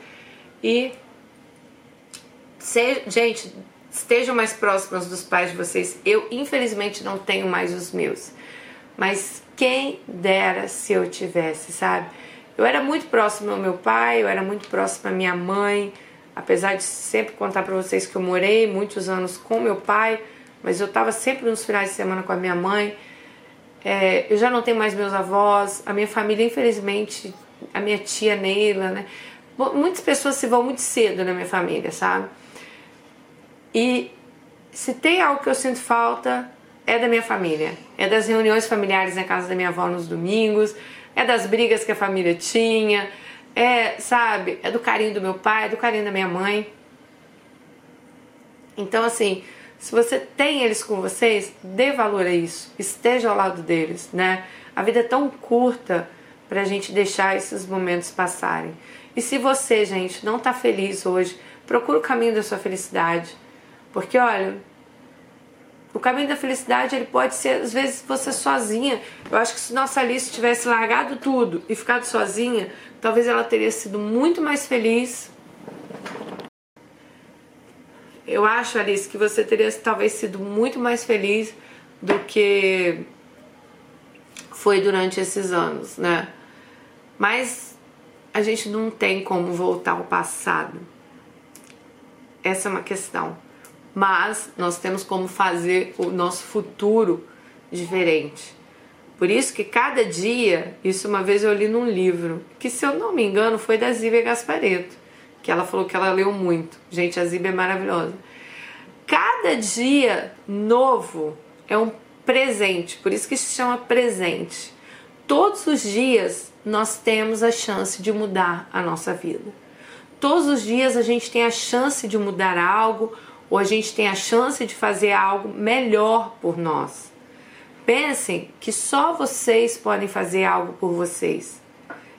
e se, gente, estejam mais próximos dos pais de vocês. Eu, infelizmente, não tenho mais os meus. Mas quem dera se eu tivesse, sabe? Eu era muito próximo ao meu pai, eu era muito próximo à minha mãe, apesar de sempre contar para vocês que eu morei muitos anos com meu pai, mas eu estava sempre nos finais de semana com a minha mãe. É, eu já não tenho mais meus avós, a minha família, infelizmente, a minha tia Neila, né? Muitas pessoas se vão muito cedo na minha família, sabe? E se tem algo que eu sinto falta, é da minha família. É das reuniões familiares na casa da minha avó nos domingos, é das brigas que a família tinha, é, sabe, é do carinho do meu pai, é do carinho da minha mãe. Então, assim, se você tem eles com vocês, dê valor a isso, esteja ao lado deles, né? A vida é tão curta para a gente deixar esses momentos passarem. E se você, gente, não está feliz hoje, procura o caminho da sua felicidade. Porque, olha, o caminho da felicidade ele pode ser, às vezes, você sozinha. Eu acho que se nossa Alice tivesse largado tudo e ficado sozinha, talvez ela teria sido muito mais feliz eu acho, Alice, que você teria talvez sido muito mais feliz do que foi durante esses anos, né? Mas a gente não tem como voltar ao passado. Essa é uma questão. Mas nós temos como fazer o nosso futuro diferente. Por isso que cada dia, isso uma vez eu li num livro, que se eu não me engano foi da Zívia Gaspareto que ela falou que ela leu muito. Gente, a Ziba é maravilhosa. Cada dia novo é um presente, por isso que se chama presente. Todos os dias nós temos a chance de mudar a nossa vida. Todos os dias a gente tem a chance de mudar algo ou a gente tem a chance de fazer algo melhor por nós. Pensem que só vocês podem fazer algo por vocês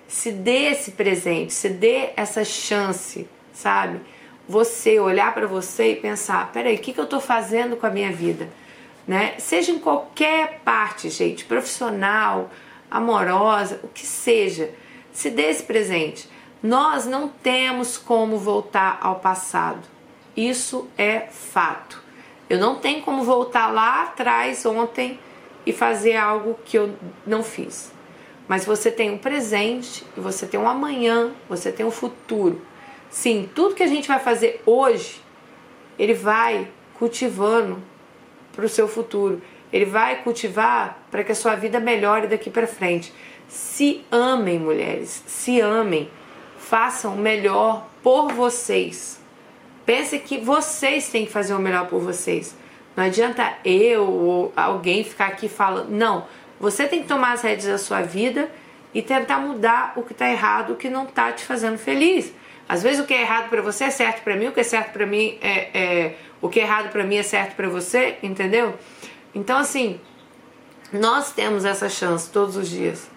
se dê esse presente, se dê essa chance, sabe? Você olhar para você e pensar: peraí, o que, que eu estou fazendo com a minha vida? Né? Seja em qualquer parte, gente, profissional, amorosa, o que seja, se dê esse presente. Nós não temos como voltar ao passado. Isso é fato. Eu não tenho como voltar lá atrás ontem e fazer algo que eu não fiz. Mas você tem um presente, você tem um amanhã, você tem um futuro. Sim, tudo que a gente vai fazer hoje, ele vai cultivando para o seu futuro. Ele vai cultivar para que a sua vida melhore daqui para frente. Se amem, mulheres, se amem. Façam o melhor por vocês. Pense que vocês têm que fazer o melhor por vocês. Não adianta eu ou alguém ficar aqui falando. Não. Você tem que tomar as rédeas da sua vida e tentar mudar o que está errado, o que não está te fazendo feliz. Às vezes o que é errado para você é certo para mim, o que é certo para mim é, é, o que é errado para mim é certo para você, entendeu? Então assim, nós temos essa chance todos os dias